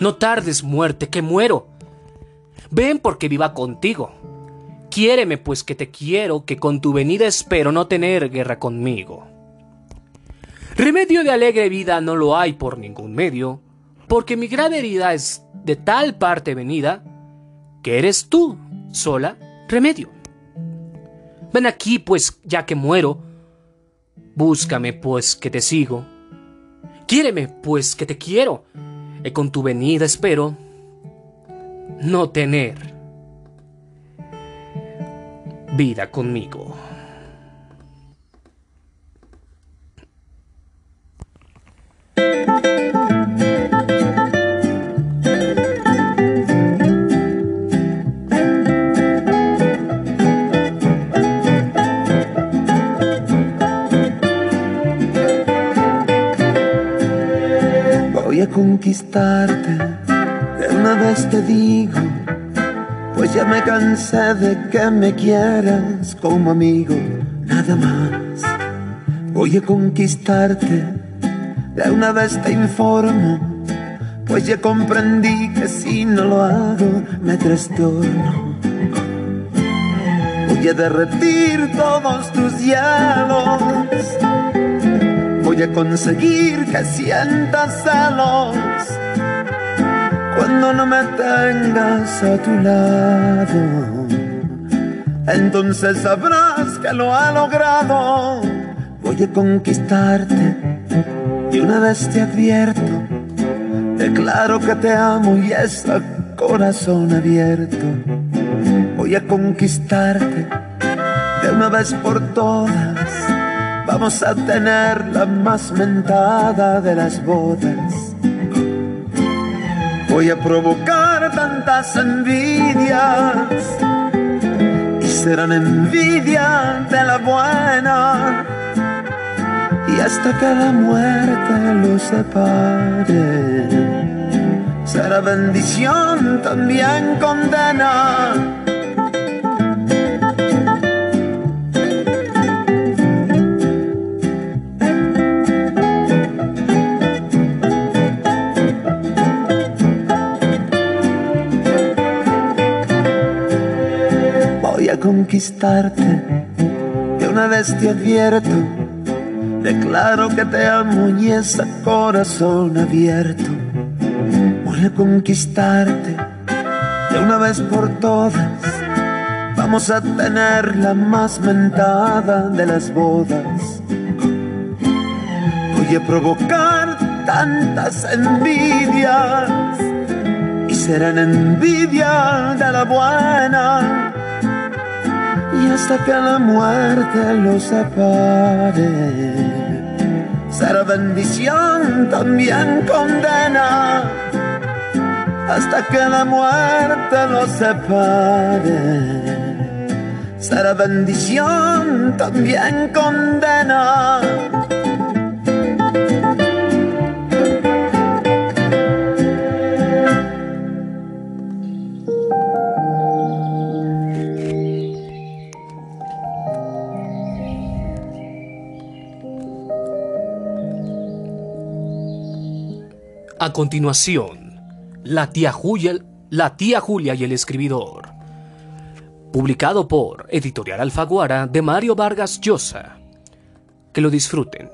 No tardes, muerte, que muero. Ven porque viva contigo. Quiéreme, pues que te quiero, que con tu venida espero no tener guerra conmigo. Remedio de alegre vida no lo hay por ningún medio, porque mi grave herida es de tal parte venida, que eres tú, sola, remedio. Ven aquí, pues, ya que muero, búscame, pues, que te sigo. Quiéreme, pues, que te quiero, y con tu venida espero no tener vida conmigo. Conquistarte, de una vez te digo, pues ya me cansé de que me quieras como amigo, nada más. Voy a conquistarte, de una vez te informo, pues ya comprendí que si no lo hago me trastorno. Voy a derretir todos tus hielos voy a conseguir que sientas celos cuando no me tengas a tu lado. Entonces sabrás que lo he logrado. Voy a conquistarte y una vez te advierto, declaro que te amo y es a corazón abierto. Voy a conquistarte de una vez por todas vamos a tener la más mentada de las bodas. Voy a provocar tantas envidias y serán envidia de la buena. Y hasta que la muerte los separe, será bendición también condena. Conquistarte. De una vez te advierto, declaro que te amo y es corazón abierto. Voy a conquistarte de una vez por todas. Vamos a tener la más mentada de las bodas. Voy a provocar tantas envidias y serán envidia de la buena. Hasta que la muerte los separe, será bendición también condena. Hasta que la muerte los separe, será bendición también condena. Continuación, la tía, Julia, la tía Julia y el escribidor. Publicado por Editorial Alfaguara de Mario Vargas Llosa. Que lo disfruten.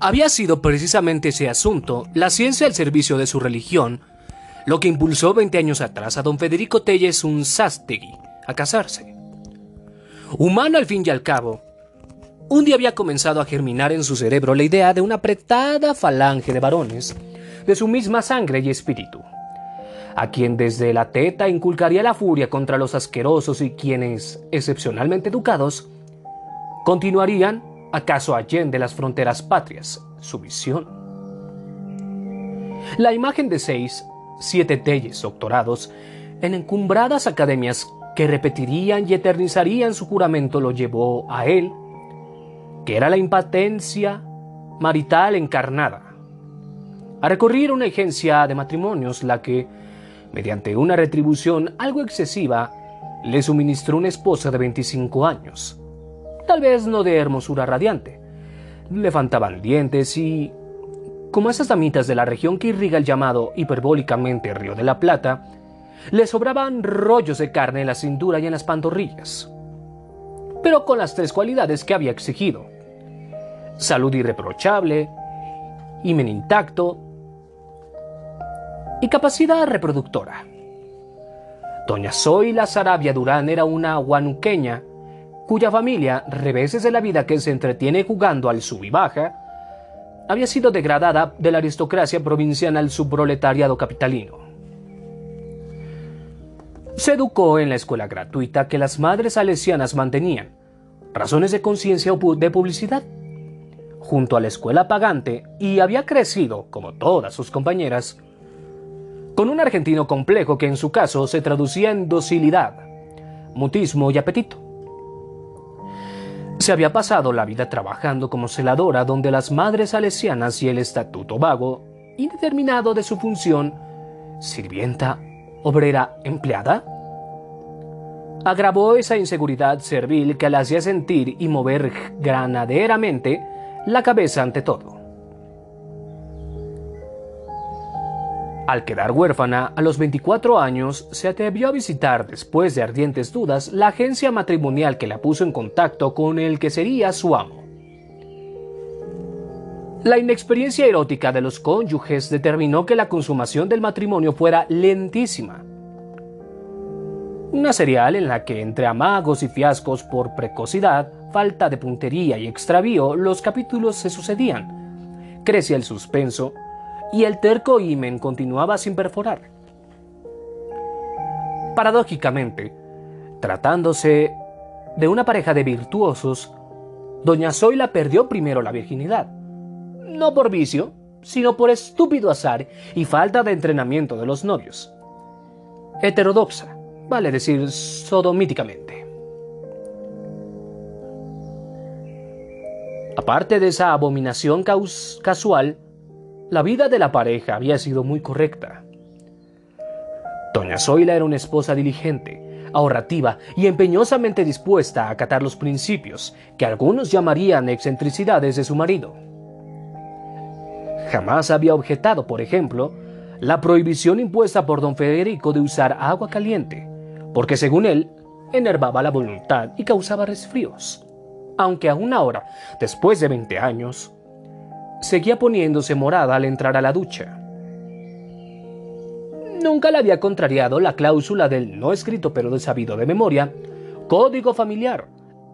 Había sido precisamente ese asunto, la ciencia al servicio de su religión, lo que impulsó 20 años atrás a don Federico Telles Unzástegui a casarse. Humano al fin y al cabo, un día había comenzado a germinar en su cerebro la idea de una apretada falange de varones de su misma sangre y espíritu, a quien desde la teta inculcaría la furia contra los asquerosos y quienes, excepcionalmente educados, continuarían, acaso allende las fronteras patrias, su visión. La imagen de seis, siete telles doctorados en encumbradas academias que repetirían y eternizarían su juramento lo llevó a él, que era la impotencia marital encarnada, a recurrir a una agencia de matrimonios la que, mediante una retribución algo excesiva, le suministró una esposa de 25 años, tal vez no de hermosura radiante. Le faltaban dientes y, como esas damitas de la región que irriga el llamado hiperbólicamente Río de la Plata, le sobraban rollos de carne en la cintura y en las pantorrillas, pero con las tres cualidades que había exigido. Salud irreprochable, himen intacto y capacidad reproductora. Doña Zoila Sarabia Durán era una guanuqueña cuya familia, reveses de la vida que se entretiene jugando al sub y baja, había sido degradada de la aristocracia provinciana al subproletariado capitalino. Se educó en la escuela gratuita que las madres salesianas mantenían, razones de conciencia o de publicidad, junto a la escuela pagante y había crecido, como todas sus compañeras, con un argentino complejo que en su caso se traducía en docilidad, mutismo y apetito. Se había pasado la vida trabajando como celadora donde las madres salesianas y el estatuto vago, indeterminado de su función, sirvienta obrera empleada? Agravó esa inseguridad servil que la hacía sentir y mover granaderamente la cabeza ante todo. Al quedar huérfana a los 24 años, se atrevió a visitar, después de ardientes dudas, la agencia matrimonial que la puso en contacto con el que sería su amo. La inexperiencia erótica de los cónyuges determinó que la consumación del matrimonio fuera lentísima. Una serial en la que entre amagos y fiascos por precocidad, falta de puntería y extravío, los capítulos se sucedían. Crecía el suspenso y el terco himen continuaba sin perforar. Paradójicamente, tratándose de una pareja de virtuosos, Doña Zoila perdió primero la virginidad. No por vicio, sino por estúpido azar y falta de entrenamiento de los novios. Heterodoxa, vale decir sodomíticamente. Aparte de esa abominación casual, la vida de la pareja había sido muy correcta. Doña Zoila era una esposa diligente, ahorrativa y empeñosamente dispuesta a acatar los principios que algunos llamarían excentricidades de su marido. Jamás había objetado, por ejemplo, la prohibición impuesta por don Federico de usar agua caliente, porque según él, enervaba la voluntad y causaba resfríos. Aunque aún ahora, después de 20 años, seguía poniéndose morada al entrar a la ducha. Nunca le había contrariado la cláusula del no escrito pero de sabido de memoria, código familiar,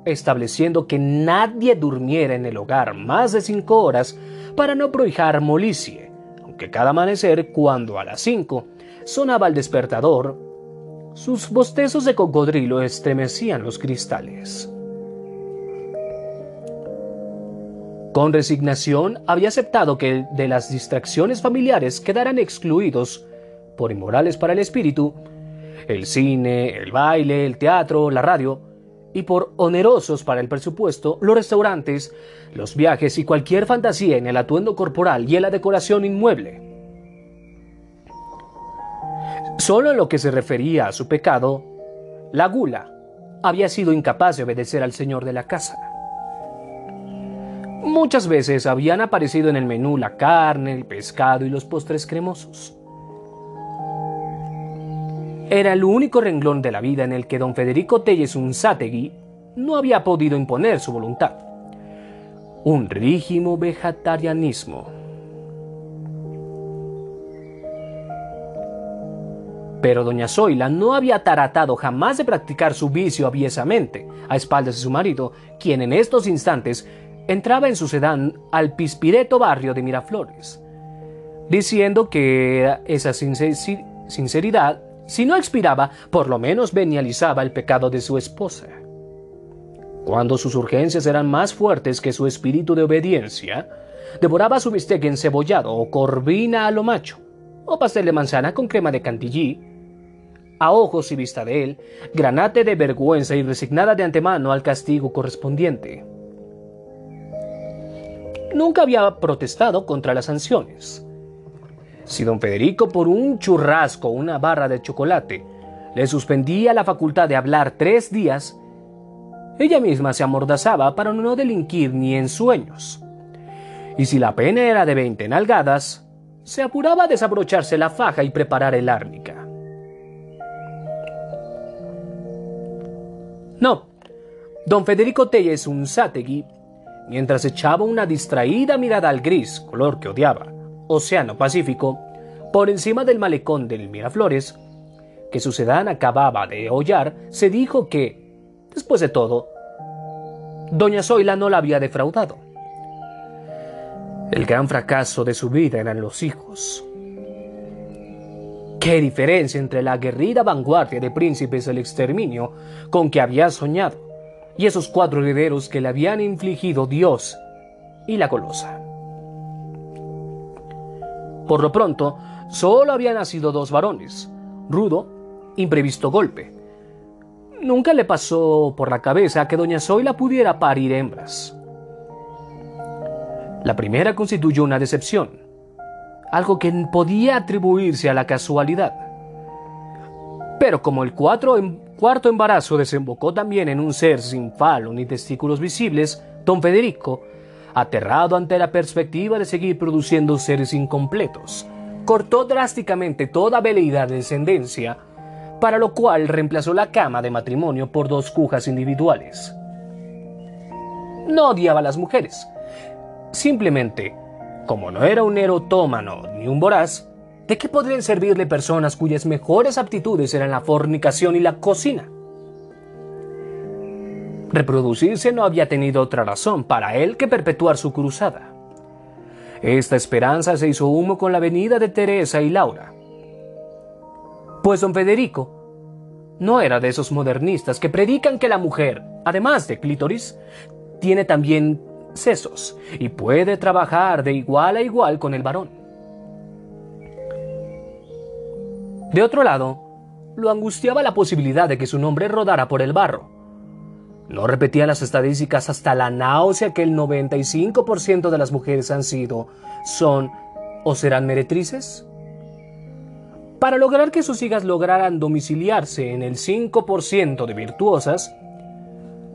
estableciendo que nadie durmiera en el hogar más de cinco horas para no prohijar molicie, aunque cada amanecer, cuando a las cinco sonaba el despertador, sus bostezos de cocodrilo estremecían los cristales. Con resignación había aceptado que de las distracciones familiares quedaran excluidos, por inmorales para el espíritu, el cine, el baile, el teatro, la radio, y por onerosos para el presupuesto, los restaurantes, los viajes y cualquier fantasía en el atuendo corporal y en la decoración inmueble. Solo en lo que se refería a su pecado, la gula había sido incapaz de obedecer al señor de la casa. Muchas veces habían aparecido en el menú la carne, el pescado y los postres cremosos. Era el único renglón de la vida en el que don Federico Telles Unzategui no había podido imponer su voluntad. Un rígido vegetarianismo. Pero doña Zoila no había taratado jamás de practicar su vicio aviesamente, a espaldas de su marido, quien en estos instantes entraba en su sedán al pispireto barrio de Miraflores, diciendo que esa sinceridad, si no expiraba, por lo menos venializaba el pecado de su esposa. Cuando sus urgencias eran más fuertes que su espíritu de obediencia, devoraba su bistec encebollado o corvina a lo macho, o pastel de manzana con crema de cantillí, a ojos y vista de él, granate de vergüenza y resignada de antemano al castigo correspondiente nunca había protestado contra las sanciones. Si don Federico por un churrasco o una barra de chocolate le suspendía la facultad de hablar tres días, ella misma se amordazaba para no delinquir ni en sueños. Y si la pena era de veinte nalgadas, se apuraba a desabrocharse la faja y preparar el árnica. No, don Federico Telles Unzategui mientras echaba una distraída mirada al gris, color que odiaba, Océano Pacífico, por encima del malecón del Miraflores, que su sedán acababa de hollar, se dijo que, después de todo, doña Zoila no la había defraudado. El gran fracaso de su vida eran los hijos. Qué diferencia entre la aguerrida vanguardia de príncipes del exterminio con que había soñado y esos cuatro herederos que le habían infligido Dios y la colosa. Por lo pronto, solo habían nacido dos varones, rudo, imprevisto golpe. Nunca le pasó por la cabeza que doña Zoila pudiera parir hembras. La primera constituyó una decepción, algo que podía atribuirse a la casualidad. Pero como el cuatro cuarto embarazo desembocó también en un ser sin falo ni testículos visibles, don Federico, aterrado ante la perspectiva de seguir produciendo seres incompletos, cortó drásticamente toda veleidad de descendencia, para lo cual reemplazó la cama de matrimonio por dos cujas individuales. No odiaba a las mujeres. Simplemente, como no era un erotómano ni un voraz, ¿De qué podrían servirle personas cuyas mejores aptitudes eran la fornicación y la cocina? Reproducirse no había tenido otra razón para él que perpetuar su cruzada. Esta esperanza se hizo humo con la venida de Teresa y Laura. Pues don Federico no era de esos modernistas que predican que la mujer, además de clítoris, tiene también sesos y puede trabajar de igual a igual con el varón. De otro lado, lo angustiaba la posibilidad de que su nombre rodara por el barro. No repetía las estadísticas hasta la náusea que el 95% de las mujeres han sido, son o serán meretrices. Para lograr que sus hijas lograran domiciliarse en el 5% de virtuosas,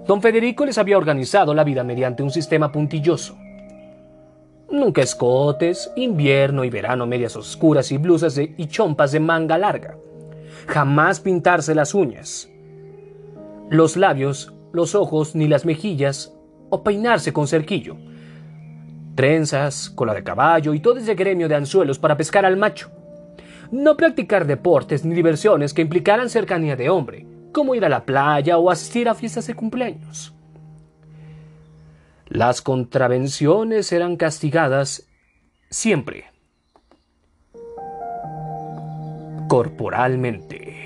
don Federico les había organizado la vida mediante un sistema puntilloso. Nunca escotes, invierno y verano medias oscuras y blusas de- y chompas de manga larga. Jamás pintarse las uñas, los labios, los ojos ni las mejillas o peinarse con cerquillo. Trenzas, cola de caballo y todo ese gremio de anzuelos para pescar al macho. No practicar deportes ni diversiones que implicaran cercanía de hombre, como ir a la playa o asistir a fiestas de cumpleaños. Las contravenciones eran castigadas siempre corporalmente.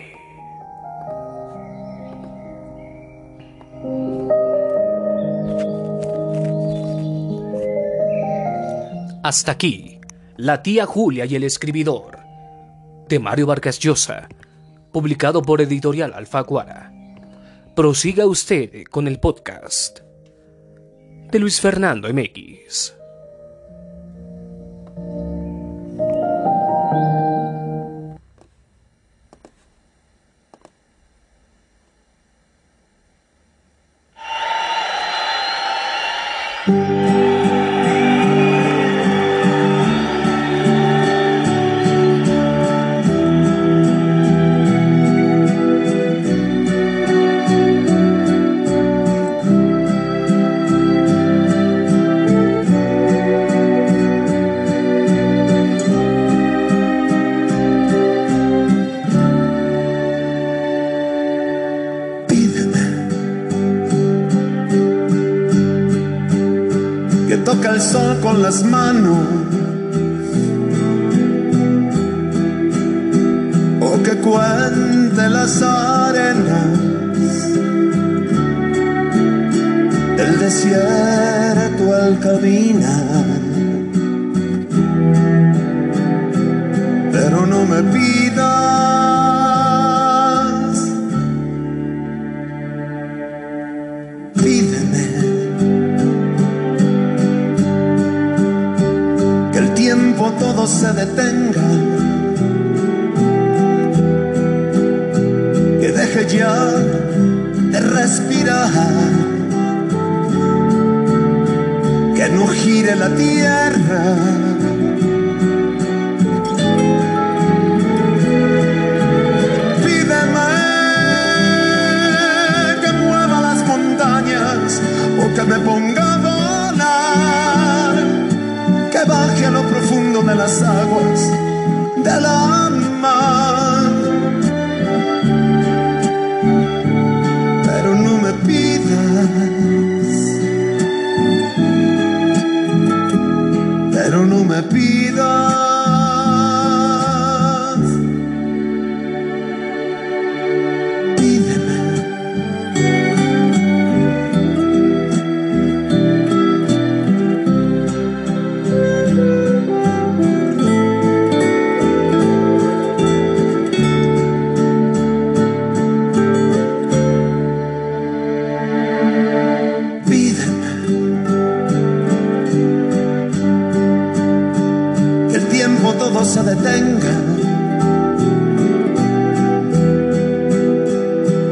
Hasta aquí, La tía Julia y el escribidor, de Mario Vargas Llosa, publicado por Editorial Alfaguara. Prosiga usted con el podcast de Luis Fernando MX. Sol con respirar, que no gire la tierra. Pídeme que mueva las montañas o que me ponga a volar que baje a lo profundo de las aguas de la me pidas.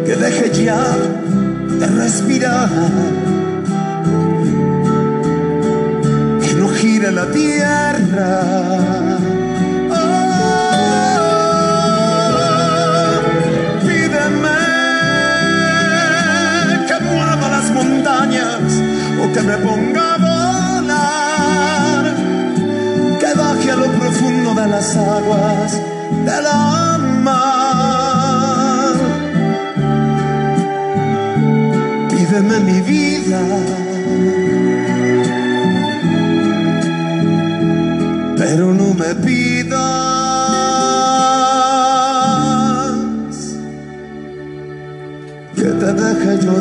Que deje ya de respirar, que no gire la tierra. Oh, pídeme que mueva las montañas o que me ponga que baje a lo profundo de las aguas de la mar. Pídeme mi vida, pero no me pidas que te deje yo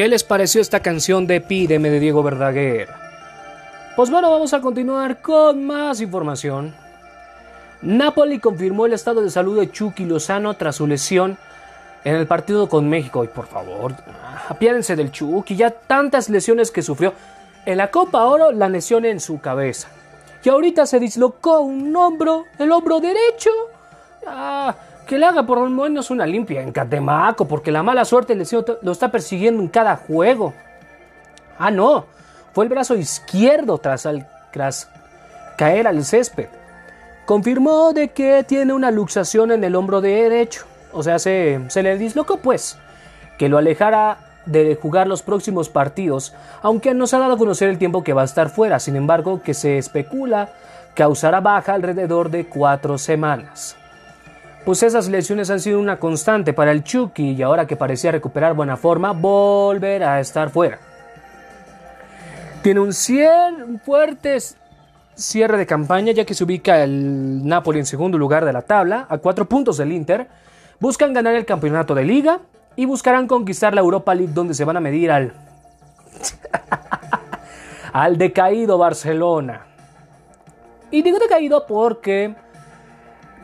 ¿Qué les pareció esta canción de Pídeme de Diego Verdaguer? Pues bueno, vamos a continuar con más información. Napoli confirmó el estado de salud de Chucky Lozano tras su lesión en el partido con México. Y por favor, apiádense del Chucky, ya tantas lesiones que sufrió. En la Copa Oro, la lesión en su cabeza. Y ahorita se dislocó un hombro, el hombro derecho. Ah, que le haga por lo menos una limpia en Catemaco, porque la mala suerte lo está persiguiendo en cada juego. Ah, no, fue el brazo izquierdo tras, al, caer al césped. Confirmó de que tiene una luxación en el hombro derecho. O sea, se, se le dislocó pues. Que lo alejara de jugar los próximos partidos, aunque nos ha dado a conocer el tiempo que va a estar fuera. Sin embargo, que se especula causará baja alrededor de cuatro semanas. Pues esas lesiones han sido una constante para el Chucky y ahora que parecía recuperar buena forma, volverá a estar fuera. Tiene un, un fuerte cierre de campaña ya que se ubica el Napoli en segundo lugar de la tabla, a cuatro puntos del Inter. Buscan ganar el campeonato de liga y buscarán conquistar la Europa League donde se van a medir al al decaído Barcelona. Y digo decaído porque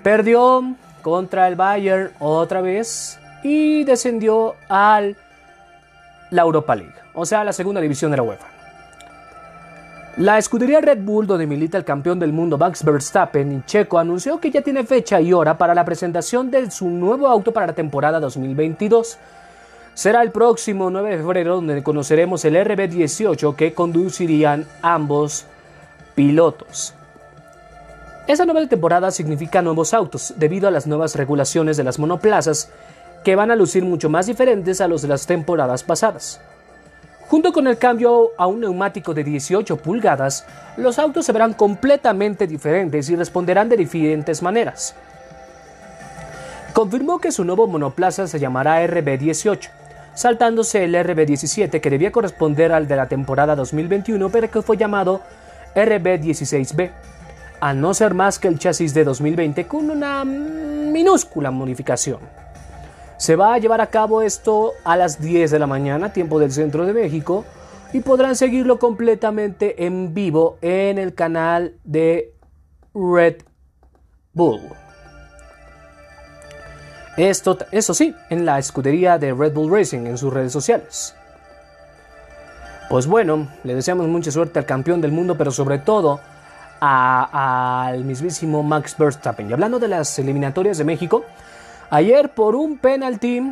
perdió contra el Bayern otra vez y descendió al la Europa League, o sea, la segunda división de la UEFA. La escudería Red Bull, donde milita el campeón del mundo Max Verstappen y Checo, anunció que ya tiene fecha y hora para la presentación de su nuevo auto para la temporada 2022. Será el próximo 9 de febrero donde conoceremos el RB18 que conducirían ambos pilotos. Esa nueva temporada significa nuevos autos debido a las nuevas regulaciones de las monoplazas que van a lucir mucho más diferentes a los de las temporadas pasadas. Junto con el cambio a un neumático de 18 pulgadas, los autos se verán completamente diferentes y responderán de diferentes maneras. Confirmó que su nuevo monoplaza se llamará RB18, saltándose el RB17 que debía corresponder al de la temporada 2021 pero que fue llamado RB16B a no ser más que el chasis de 2020 con una minúscula modificación. Se va a llevar a cabo esto a las 10 de la mañana, tiempo del centro de México, y podrán seguirlo completamente en vivo en el canal de Red Bull. Esto, eso sí, en la escudería de Red Bull Racing en sus redes sociales. Pues bueno, le deseamos mucha suerte al campeón del mundo, pero sobre todo al mismísimo Max Verstappen. Y hablando de las eliminatorias de México, ayer por un penalti,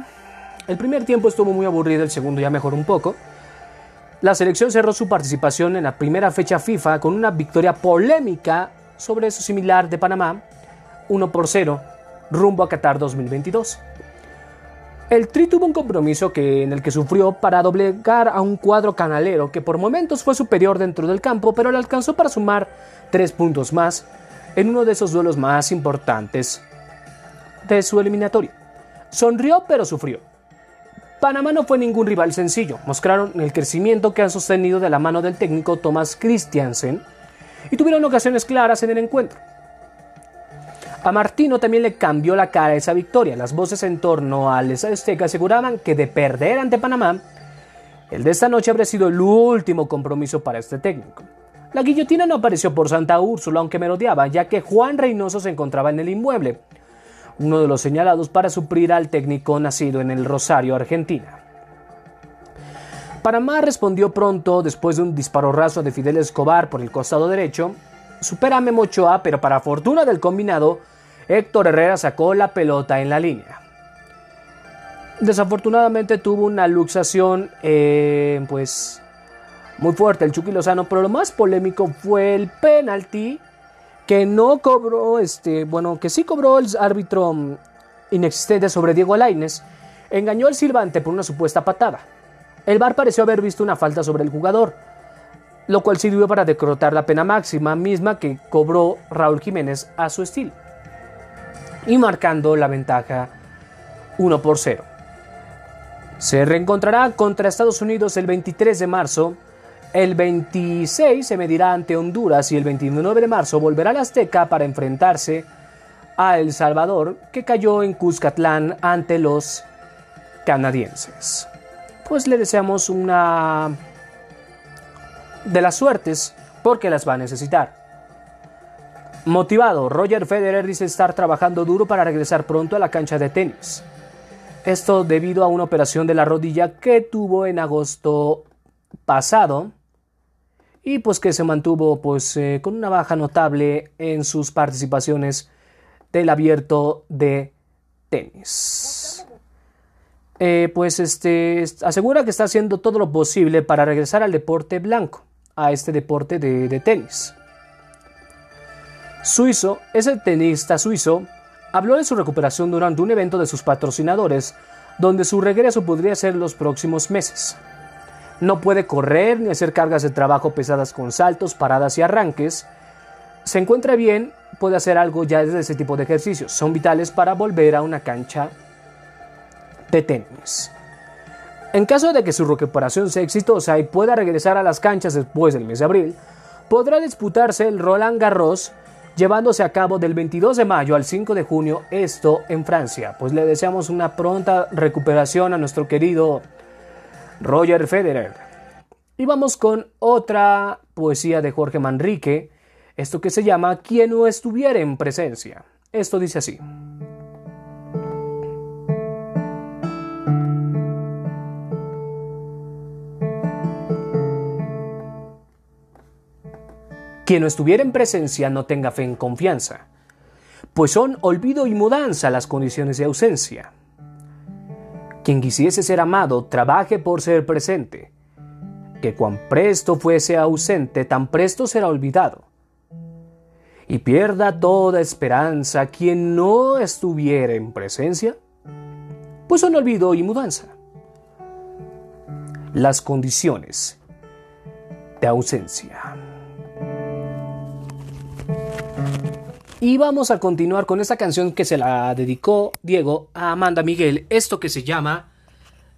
el primer tiempo estuvo muy aburrido, el segundo ya mejoró un poco. La selección cerró su participación en la primera fecha FIFA con una victoria polémica sobre su similar de Panamá, 1 por 0, rumbo a Qatar 2022. El Tri tuvo un compromiso que, en el que sufrió para doblegar a un cuadro canalero que por momentos fue superior dentro del campo, pero le alcanzó para sumar tres puntos más en uno de esos duelos más importantes de su eliminatoria. Sonrió pero sufrió. Panamá no fue ningún rival sencillo, mostraron el crecimiento que han sostenido de la mano del técnico Thomas Christiansen y tuvieron ocasiones claras en el encuentro. A Martino también le cambió la cara esa victoria. Las voces en torno al Azteca aseguraban que de perder ante Panamá, el de esta noche habría sido el último compromiso para este técnico. La guillotina no apareció por Santa Úrsula, aunque merodeaba, ya que Juan Reynoso se encontraba en el inmueble, uno de los señalados para suplir al técnico nacido en el Rosario, Argentina. Panamá respondió pronto después de un disparo raso de Fidel Escobar por el costado derecho. Supera a Memo Ochoa, pero para fortuna del combinado, Héctor Herrera sacó la pelota en la línea. Desafortunadamente tuvo una luxación, eh, pues, muy fuerte el Chucky Lozano, pero lo más polémico fue el penalti que no cobró, este, bueno, que sí cobró el árbitro mm, inexistente sobre Diego Alaines, engañó al silbante por una supuesta patada. El VAR pareció haber visto una falta sobre el jugador, lo cual sirvió para decrotar la pena máxima misma que cobró Raúl Jiménez a su estilo y marcando la ventaja 1 por 0. Se reencontrará contra Estados Unidos el 23 de marzo, el 26 se medirá ante Honduras y el 29 de marzo volverá a la Azteca para enfrentarse a El Salvador, que cayó en Cuscatlán ante los canadienses. Pues le deseamos una de las suertes porque las va a necesitar. Motivado, Roger Federer dice estar trabajando duro para regresar pronto a la cancha de tenis. Esto debido a una operación de la rodilla que tuvo en agosto pasado y pues que se mantuvo pues eh, con una baja notable en sus participaciones del abierto de tenis. Eh, pues este asegura que está haciendo todo lo posible para regresar al deporte blanco, a este deporte de, de tenis. Suizo, ese tenista suizo, habló de su recuperación durante un evento de sus patrocinadores, donde su regreso podría ser los próximos meses. No puede correr ni hacer cargas de trabajo pesadas con saltos, paradas y arranques. Se encuentra bien, puede hacer algo ya desde ese tipo de ejercicios. Son vitales para volver a una cancha de tenis. En caso de que su recuperación sea exitosa y pueda regresar a las canchas después del mes de abril, podrá disputarse el Roland Garros llevándose a cabo del 22 de mayo al 5 de junio, esto en Francia. Pues le deseamos una pronta recuperación a nuestro querido Roger Federer. Y vamos con otra poesía de Jorge Manrique, esto que se llama Quien no estuviera en presencia. Esto dice así. Quien no estuviera en presencia no tenga fe en confianza, pues son olvido y mudanza las condiciones de ausencia. Quien quisiese ser amado, trabaje por ser presente, que cuan presto fuese ausente, tan presto será olvidado. Y pierda toda esperanza quien no estuviera en presencia, pues son olvido y mudanza. Las condiciones de ausencia. Y vamos a continuar con esta canción que se la dedicó Diego a Amanda Miguel, esto que se llama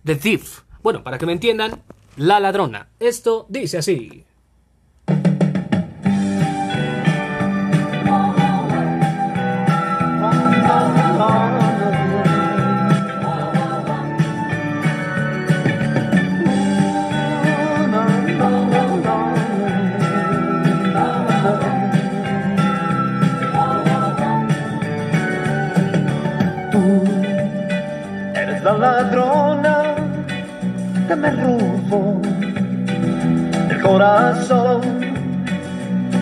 The Thief. Bueno, para que me entiendan, La Ladrona. Esto dice así. La ladrona que me robó el corazón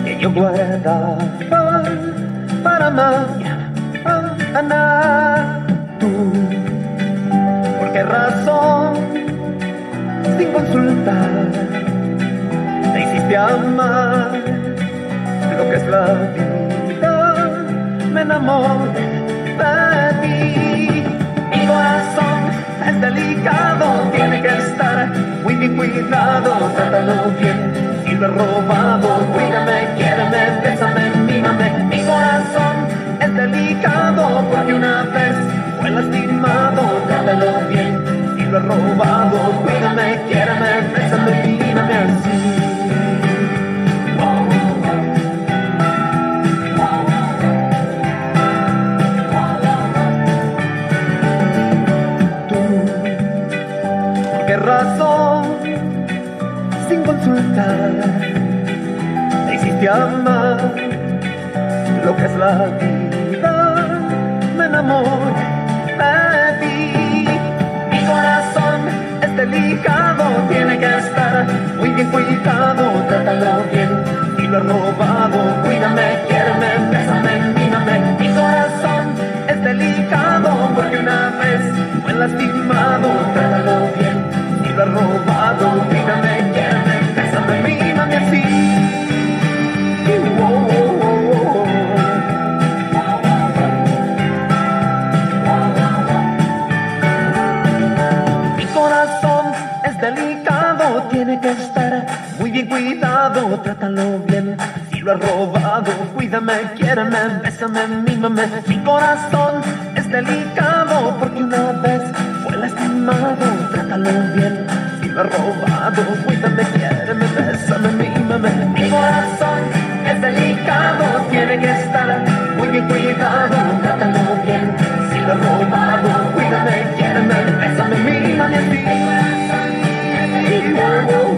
que yo guardaba para mañana. Tú, ¿por qué razón? Sin consultar, te hiciste amar lo que es la vida. Me enamoré de ti. Mi corazón delicado, tiene que estar muy bien cuidado. Trátalo bien, si lo he robado, cuídame, quiéreme, bésame, mímame. Mi corazón es delicado, porque una vez fue lastimado. Trátalo bien, si lo he robado, cuídame, quiéreme, bésame, mímame así. Te hiciste amar lo que es la vida. Me enamoré de ti. Mi corazón es delicado, tiene que estar muy bien cuidado. Trátalo bien, si lo he robado, cuídame, quiéreme, bésame, mímame. Mi corazón es delicado, porque una vez fue lastimado. Trátalo bien, si lo he robado, cuídame, tiene que estar muy bien cuidado, trátalo bien. Si lo he robado, cuídame, quiéreme, bésame, mímame. Mi corazón es delicado, porque una vez fue lastimado, trátalo bien. Si lo he robado, cuídame, quiéreme, bésame. Mi es delicado, tiene que estar muy bien cuidado, trátalo bien, si lo he robado, cuídame, quiéreme, bésame, mírame así. Es delicado,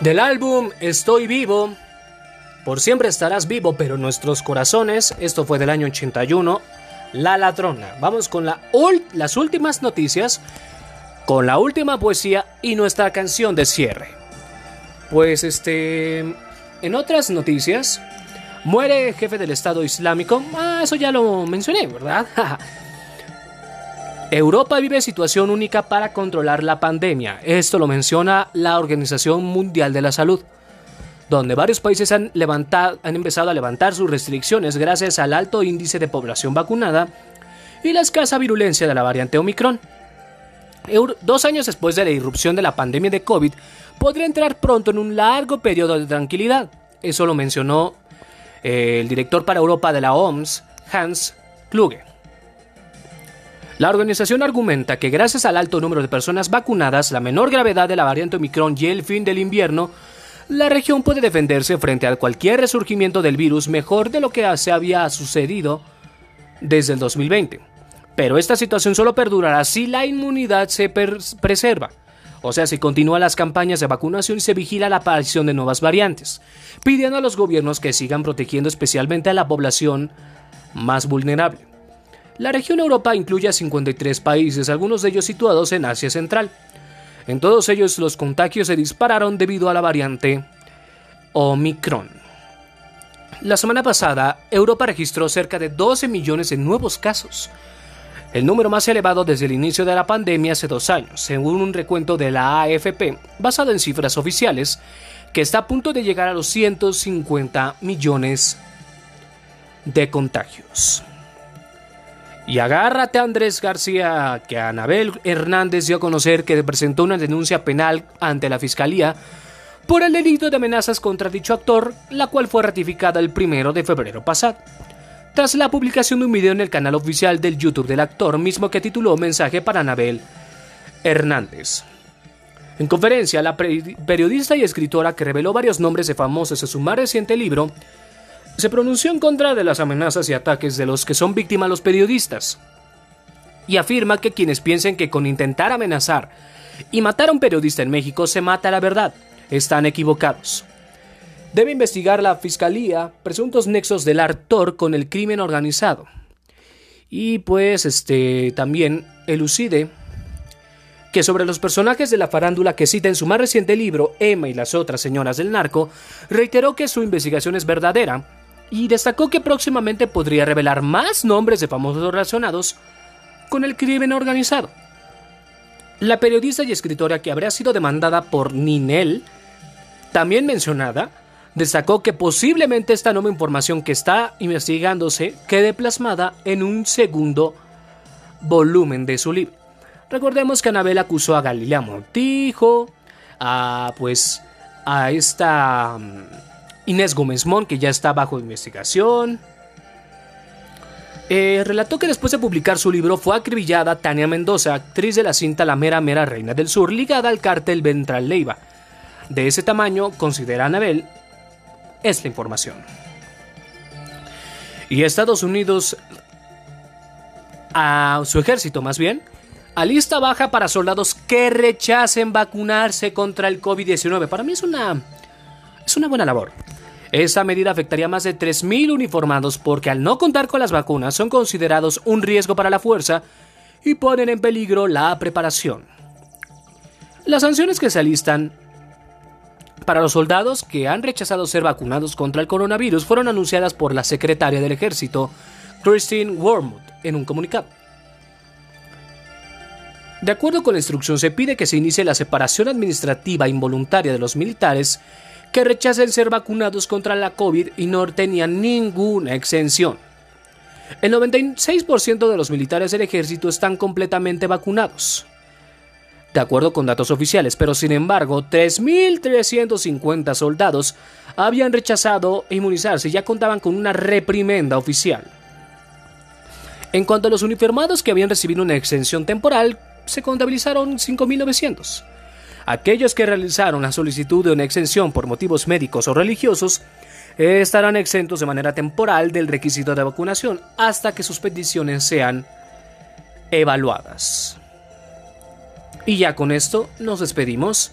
Del álbum Estoy Vivo, por siempre estarás vivo, pero nuestros corazones, esto fue del año 81, La Ladrona. Vamos con la las últimas noticias, con la última poesía y nuestra canción de cierre. Pues este, en otras noticias, muere jefe del Estado Islámico, ah, eso ya lo mencioné, ¿verdad? Europa vive situación única para controlar la pandemia. Esto lo menciona la Organización Mundial de la Salud, donde varios países han, levantado, han empezado a levantar sus restricciones gracias al alto índice de población vacunada y la escasa virulencia de la variante Omicron. Dos años después de la irrupción de la pandemia de COVID, podría entrar pronto en un largo periodo de tranquilidad. Eso lo mencionó eh, el director para Europa de la OMS, Hans Kluge. La organización argumenta que gracias al alto número de personas vacunadas, la menor gravedad de la variante Omicron y el fin del invierno, la región puede defenderse frente a cualquier resurgimiento del virus mejor de lo que se había sucedido desde el 2020. Pero esta situación solo perdurará si la inmunidad se preserva, o sea, si continúan las campañas de vacunación y se vigila la aparición de nuevas variantes, pidiendo a los gobiernos que sigan protegiendo especialmente a la población más vulnerable. La región Europa incluye a 53 países, algunos de ellos situados en Asia Central. En todos ellos los contagios se dispararon debido a la variante Omicron. La semana pasada, Europa registró cerca de 12 millones de nuevos casos, el número más elevado desde el inicio de la pandemia hace dos años, según un recuento de la AFP, basado en cifras oficiales, que está a punto de llegar a los 150 millones de contagios. Y agárrate Andrés García, que Anabel Hernández dio a conocer que presentó una denuncia penal ante la Fiscalía por el delito de amenazas contra dicho actor, la cual fue ratificada el primero de febrero pasado. Tras la publicación de un video en el canal oficial del YouTube del actor, mismo que tituló Mensaje para Anabel Hernández. En conferencia, la periodista y escritora que reveló varios nombres de famosos en su más reciente libro, se pronunció en contra de las amenazas y ataques de los que son víctimas los periodistas y afirma que quienes piensen que con intentar amenazar y matar a un periodista en México se mata la verdad, están equivocados. Debe investigar la fiscalía presuntos nexos del actor con el crimen organizado. Y pues este también elucide que sobre los personajes de la farándula que cita en su más reciente libro Emma y las otras señoras del narco, reiteró que su investigación es verdadera y destacó que próximamente podría revelar más nombres de famosos relacionados con el crimen organizado. La periodista y escritora que habría sido demandada por Ninel, también mencionada, destacó que posiblemente esta nueva información que está investigándose quede plasmada en un segundo volumen de su libro. Recordemos que Anabel acusó a Galilea Montijo, a pues a esta mm, Inés Gómez Mon, que ya está bajo investigación. Eh, relató que después de publicar su libro fue acribillada Tania Mendoza, actriz de la cinta La Mera Mera Reina del Sur, ligada al cártel Ventral Leiva. De ese tamaño, considera Anabel, es la información. Y Estados Unidos, a su ejército más bien, alista baja para soldados que rechacen vacunarse contra el COVID-19. Para mí es una, es una buena labor. Esta medida afectaría a más de 3.000 uniformados porque al no contar con las vacunas son considerados un riesgo para la fuerza y ponen en peligro la preparación. Las sanciones que se alistan para los soldados que han rechazado ser vacunados contra el coronavirus fueron anunciadas por la secretaria del ejército, Christine Wormuth, en un comunicado. De acuerdo con la instrucción, se pide que se inicie la separación administrativa involuntaria de los militares que rechacen ser vacunados contra la COVID y no tenían ninguna exención. El 96% de los militares del ejército están completamente vacunados, de acuerdo con datos oficiales, pero sin embargo 3.350 soldados habían rechazado inmunizarse y ya contaban con una reprimenda oficial. En cuanto a los uniformados que habían recibido una exención temporal, se contabilizaron 5.900. Aquellos que realizaron la solicitud de una exención por motivos médicos o religiosos estarán exentos de manera temporal del requisito de vacunación hasta que sus peticiones sean evaluadas. Y ya con esto nos despedimos.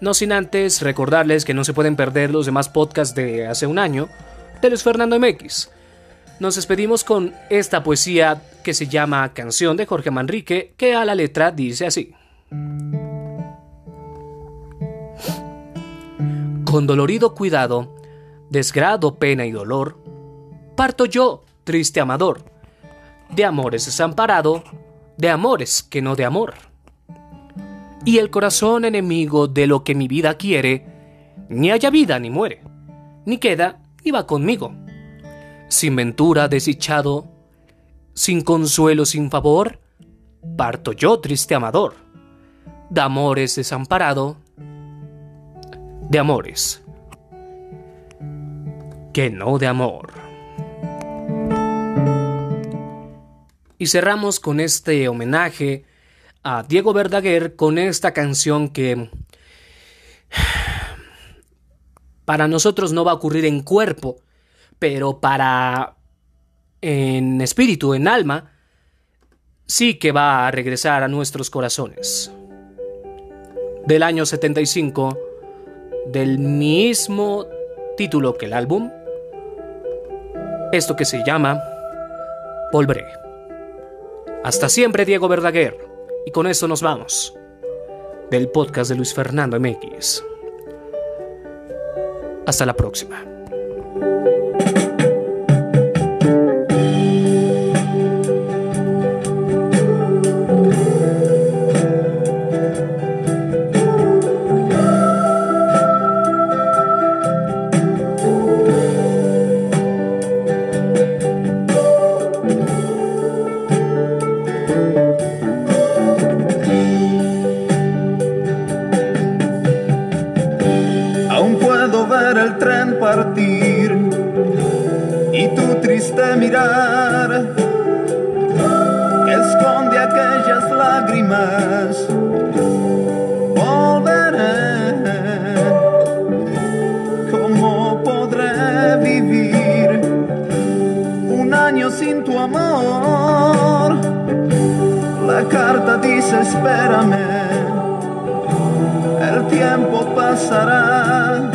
No sin antes recordarles que no se pueden perder los demás podcasts de hace un año de Luis Fernando MX. Nos despedimos con esta poesía que se llama Canción de Jorge Manrique, que a la letra dice así. Con dolorido cuidado, desgrado, pena y dolor, parto yo, triste amador, de amores desamparado, de amores que no de amor. Y el corazón enemigo de lo que mi vida quiere, ni haya vida ni muere, ni queda ni va conmigo. Sin ventura desdichado, sin consuelo, sin favor, parto yo, triste amador, de amores desamparado, de amores que no de amor. Y cerramos con este homenaje a Diego Verdaguer con esta canción que para nosotros no va a ocurrir en cuerpo, pero para en espíritu, en alma, sí que va a regresar a nuestros corazones. Del año 75, del mismo título que el álbum, esto que se llama Volveré. Hasta siempre, Diego Verdaguer. Y con esto nos vamos. Del podcast de Luis Fernando MX. Hasta la próxima. Carta dice espérame el tiempo pasará.